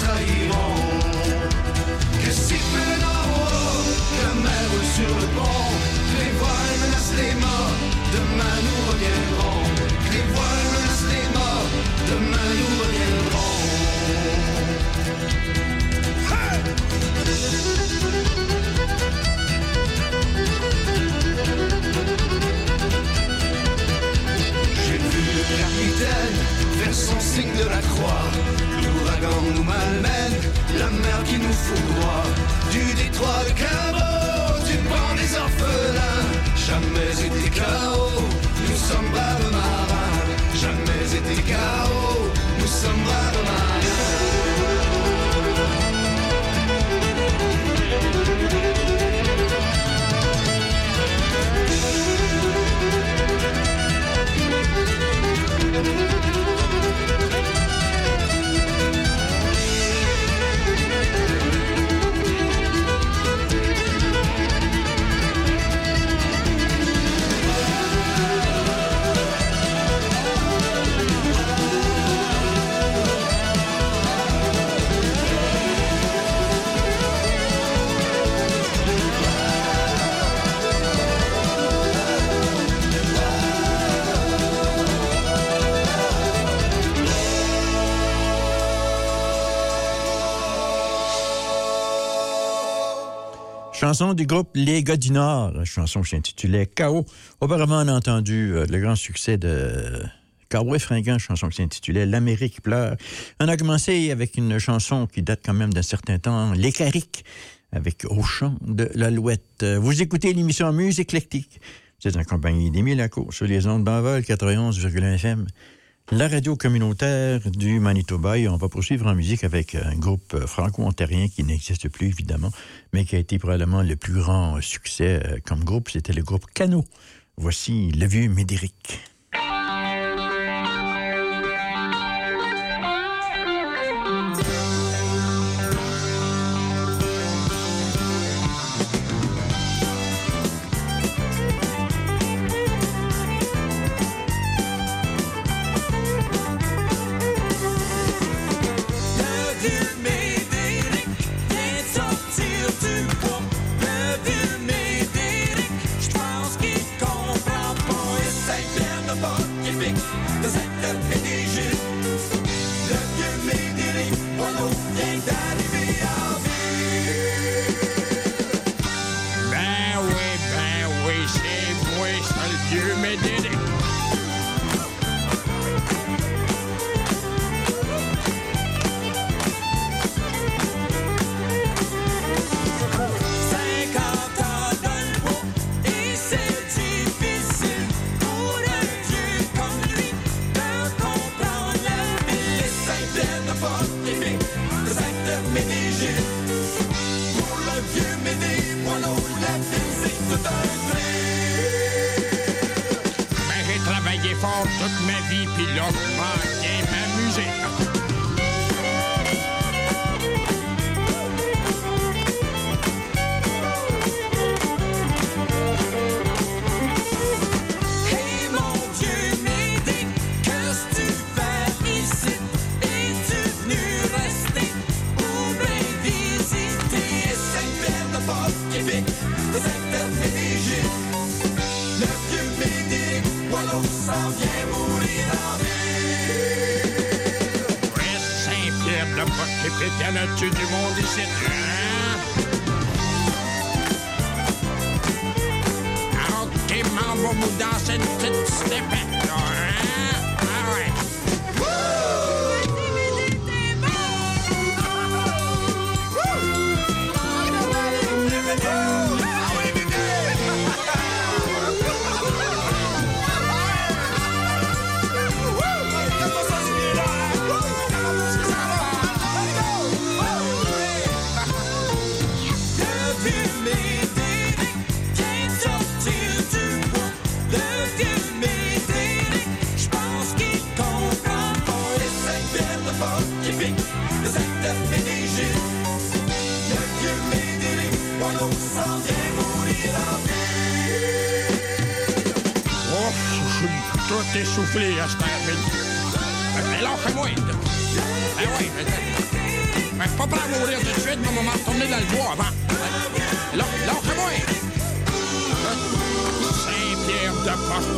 de la croix. L'ouragan nous malmène, la mer qui nous foudroie. Du détroit de Cabo, du banc des orphelins. Jamais été chaos, nous sommes braves marins. Jamais été chaos, nous sommes braves Chanson du groupe Les Gars du Nord, la chanson qui s'intitulait Chaos. Auparavant, on a entendu euh, le grand succès de Cowboy Fringant, chanson qui s'intitulait L'Amérique pleure. On a commencé avec une chanson qui date quand même d'un certain temps, Les avec Au chant de l'Alouette. Euh, Vous écoutez l'émission Musique éclectique. C'est en compagnie d'Émile Lacour sur les ondes d'envol 91,1 FM. La radio communautaire du Manitoba et on va poursuivre en musique avec un groupe franco-ontarien qui n'existe plus évidemment, mais qui a été probablement le plus grand succès euh, comme groupe, c'était le groupe Cano. Voici le vieux Médéric. Eh mourir de suite, dans le bois avant. Moi Saint-Pierre de port.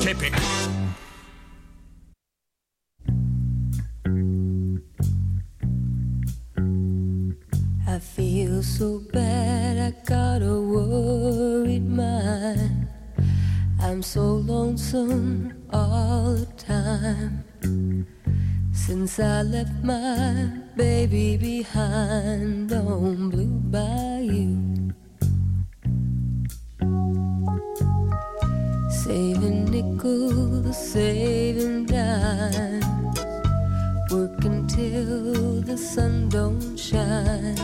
I feel so bad, I got a worried mind. I'm so lonesome all the time. Since I left my baby behind on Blue Bayou, saving nickels, saving dimes, working till the sun don't shine.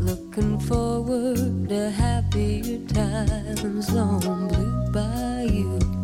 Looking forward to happier times on Blue Bayou.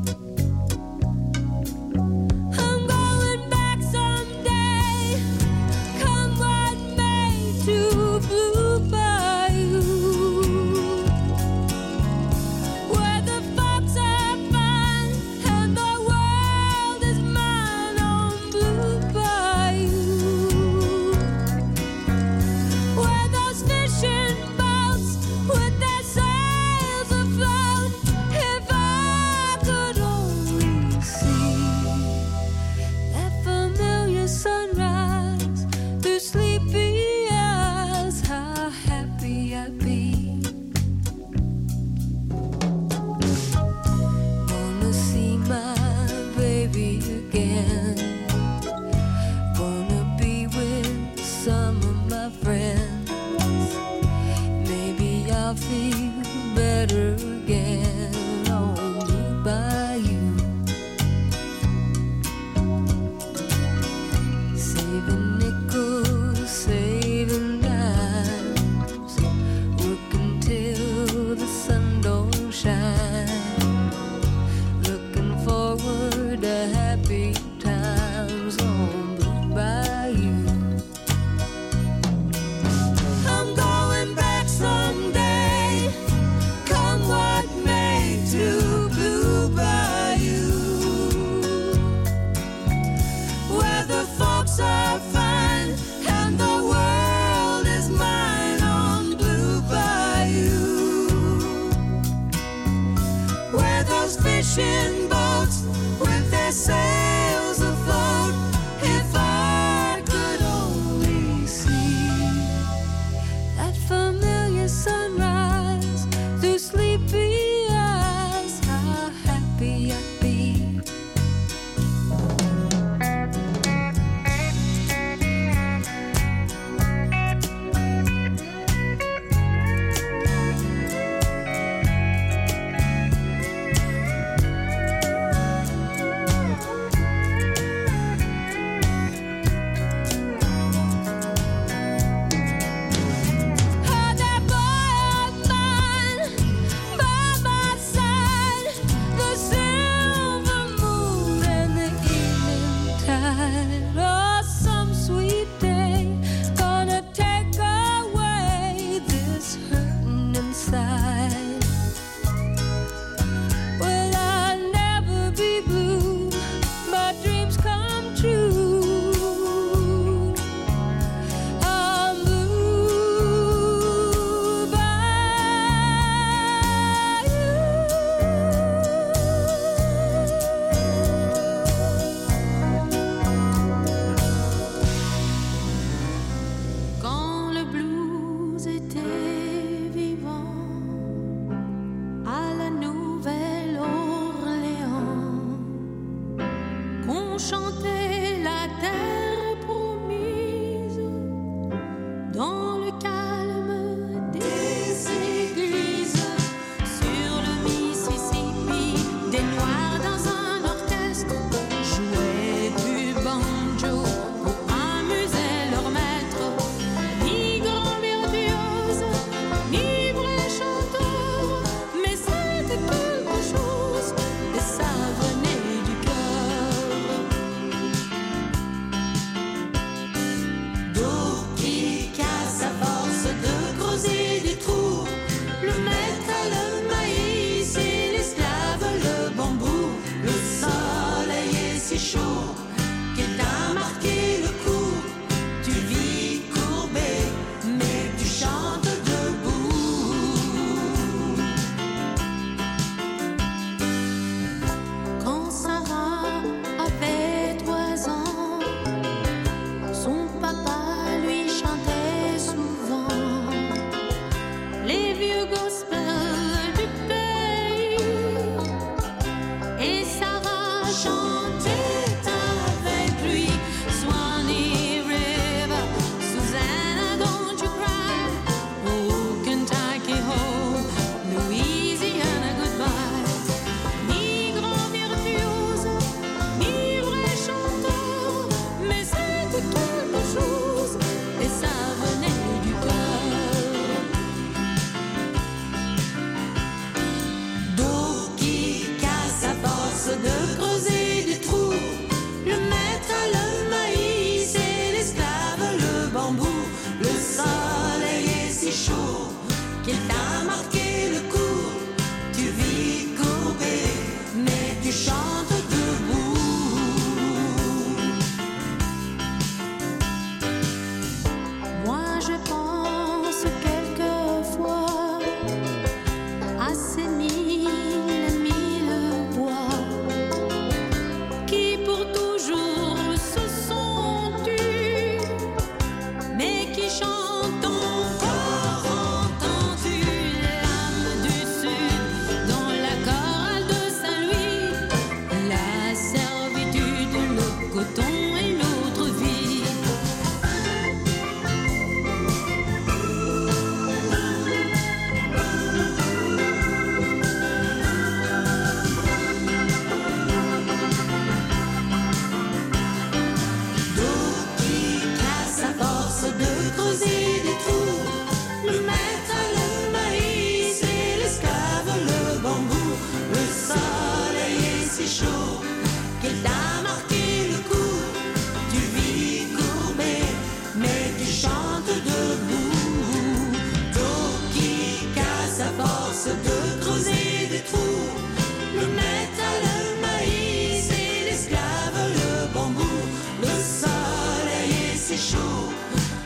c'est chaud,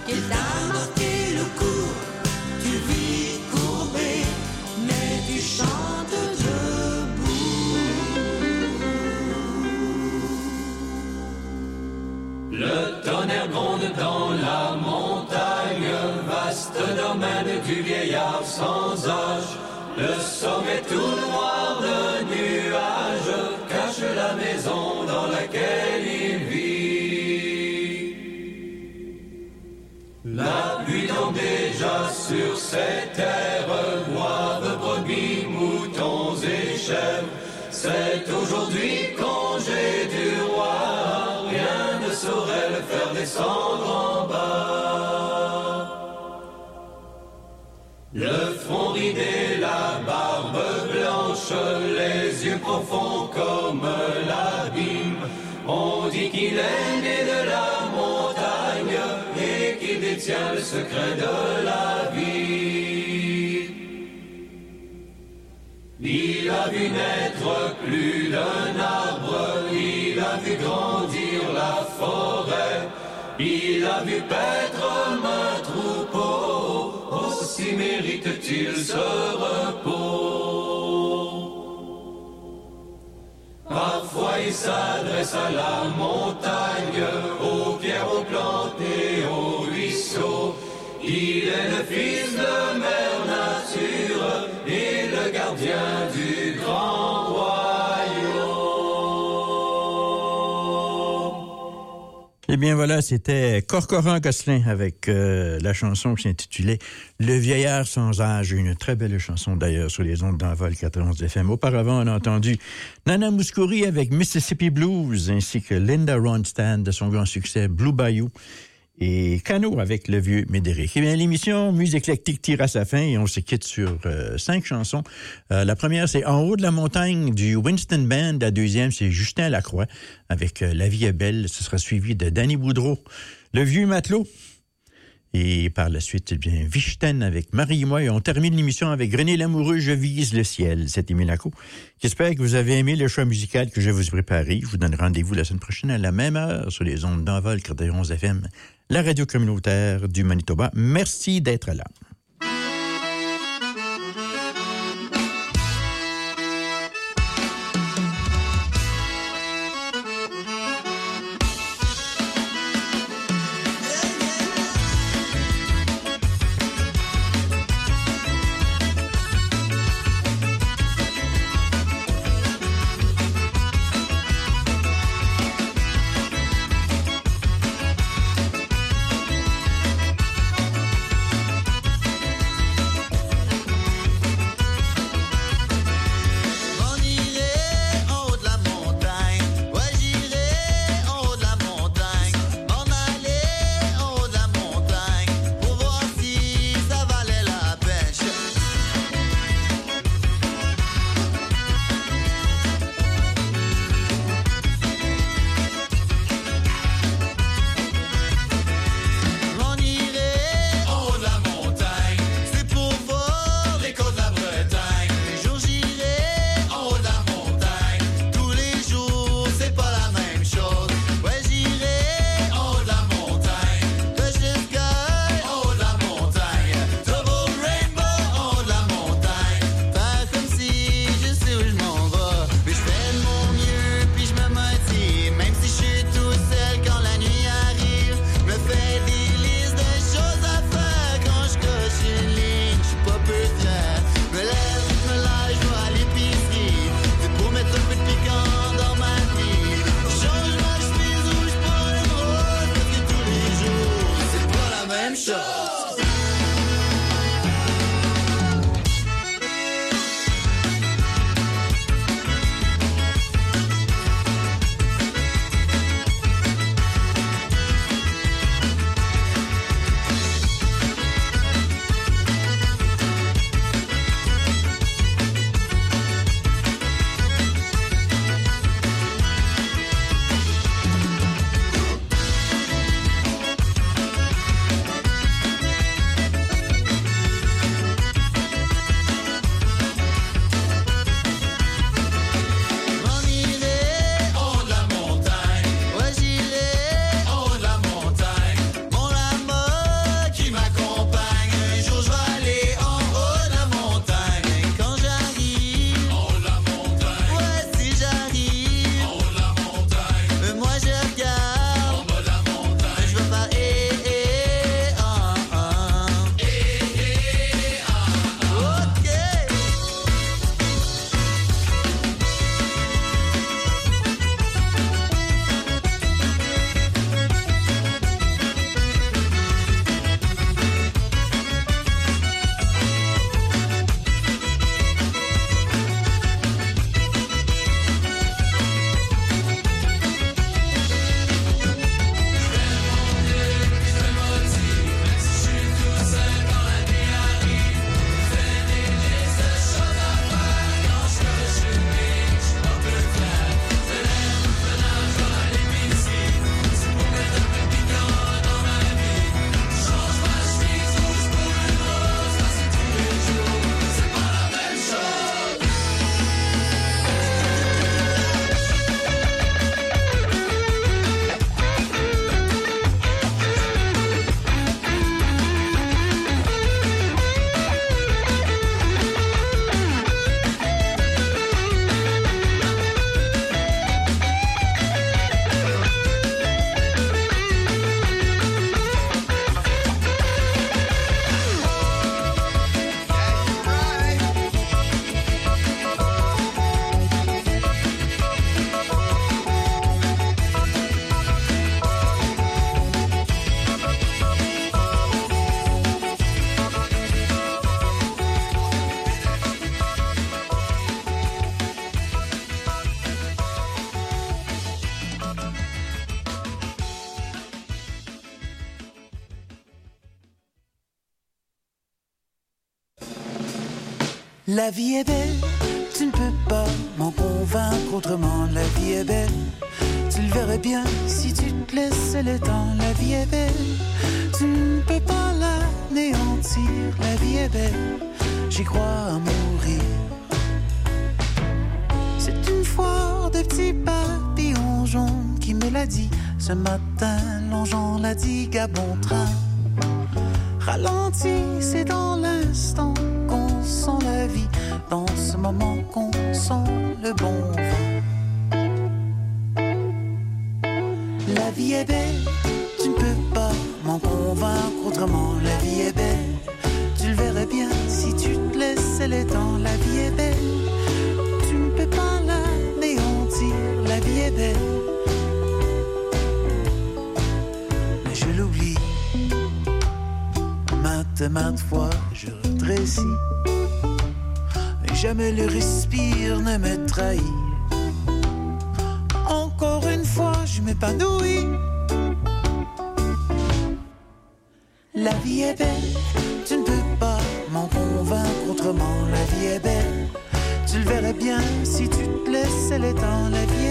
qu'il t'a marqué le coup. Tu vis courbé, mais tu chantes debout. Le tonnerre gronde dans la montagne, vaste domaine du vieillard sans âge. Le sommet tourne sur ces terres, boivent brebis, moutons et chèvres. C'est aujourd'hui congé du roi, rien ne saurait le faire descendre a vu naître plus d'un arbre, il a vu grandir la forêt, il a vu paître un troupeau, aussi mérite-t-il ce repos. Parfois il s'adresse à la montagne, aux pierres, aux plantes et aux ruisseaux. Il est le fils de mère Eh bien voilà, c'était Corcoran Gosselin avec euh, la chanson qui s'intitulait Le vieillard sans âge, une très belle chanson d'ailleurs sur les ondes d'envol 91 FM. Auparavant, on a entendu Nana Mouskouri avec Mississippi Blues ainsi que Linda Ronstadt de son grand succès Blue Bayou et Cano avec le vieux Médéric. Eh bien, l'émission Musique éclectique tire à sa fin et on se quitte sur euh, cinq chansons. Euh, la première, c'est En haut de la montagne du Winston Band. La deuxième, c'est Justin Lacroix avec euh, La vie est belle. Ce sera suivi de Danny Boudreau, Le vieux matelot. Et par la suite, eh bien, Vichten avec Marie et moi. Et on termine l'émission avec René Lamoureux, Je vise le ciel. C'est Émile Laco. J'espère que vous avez aimé le choix musical que je vous ai préparé. Je vous donne rendez-vous la semaine prochaine à la même heure sur les ondes d'envol 91 FM, la radio communautaire du Manitoba. Merci d'être là. La vie est belle, tu ne peux pas m'en convaincre autrement. La vie est belle, tu le verrais bien si tu te laissais le temps. La vie est belle, tu ne peux pas l'anéantir. La vie est belle, j'y crois à mourir. C'est une fois de petits papillons jaunes qui me l'a dit. Ce matin, l'engeant l'a dit, Gabon train. Ralenti, c'est dans l'instant sent la vie, dans ce moment qu'on sent le bon vent. La vie est belle, tu ne peux pas m'en convaincre autrement. La vie est belle, tu le verrais bien si tu te laissais le temps. La vie est belle, tu ne peux pas l'anéantir. La vie est belle, mais je l'oublie. Maintes, maintes fois, je redrécis. Jamais le respire ne me trahit. Encore une fois, je m'épanouis. La vie est belle, tu ne peux pas m'en convaincre autrement. La vie est belle, tu le verrais bien si tu te laissais le temps. La vie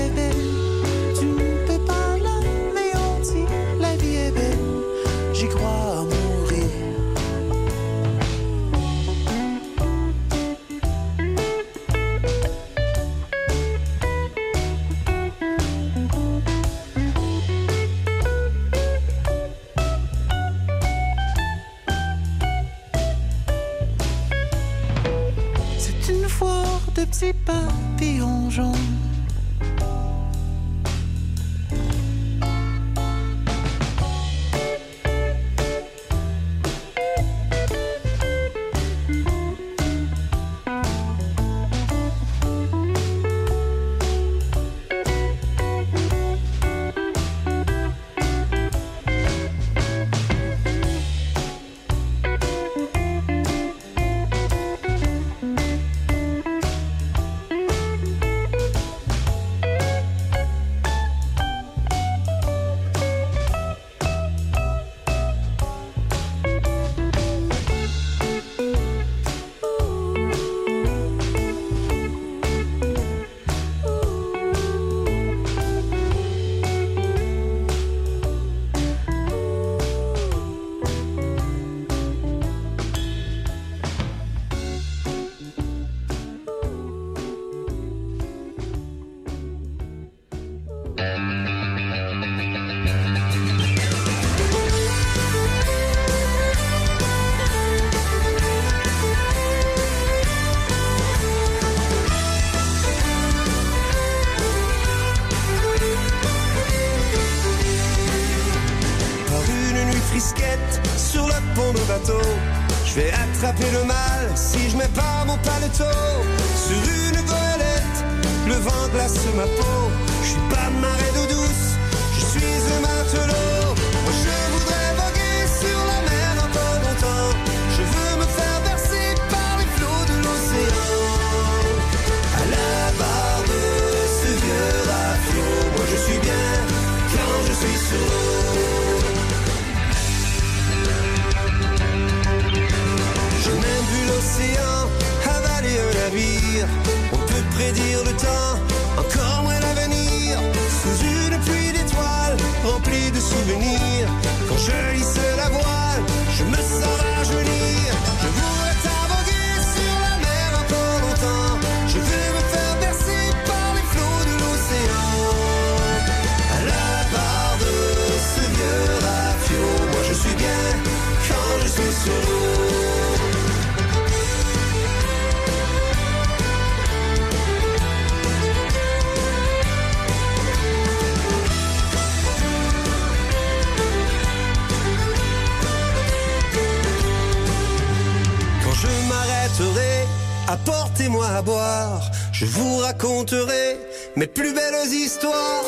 Je vous raconterai mes plus belles histoires.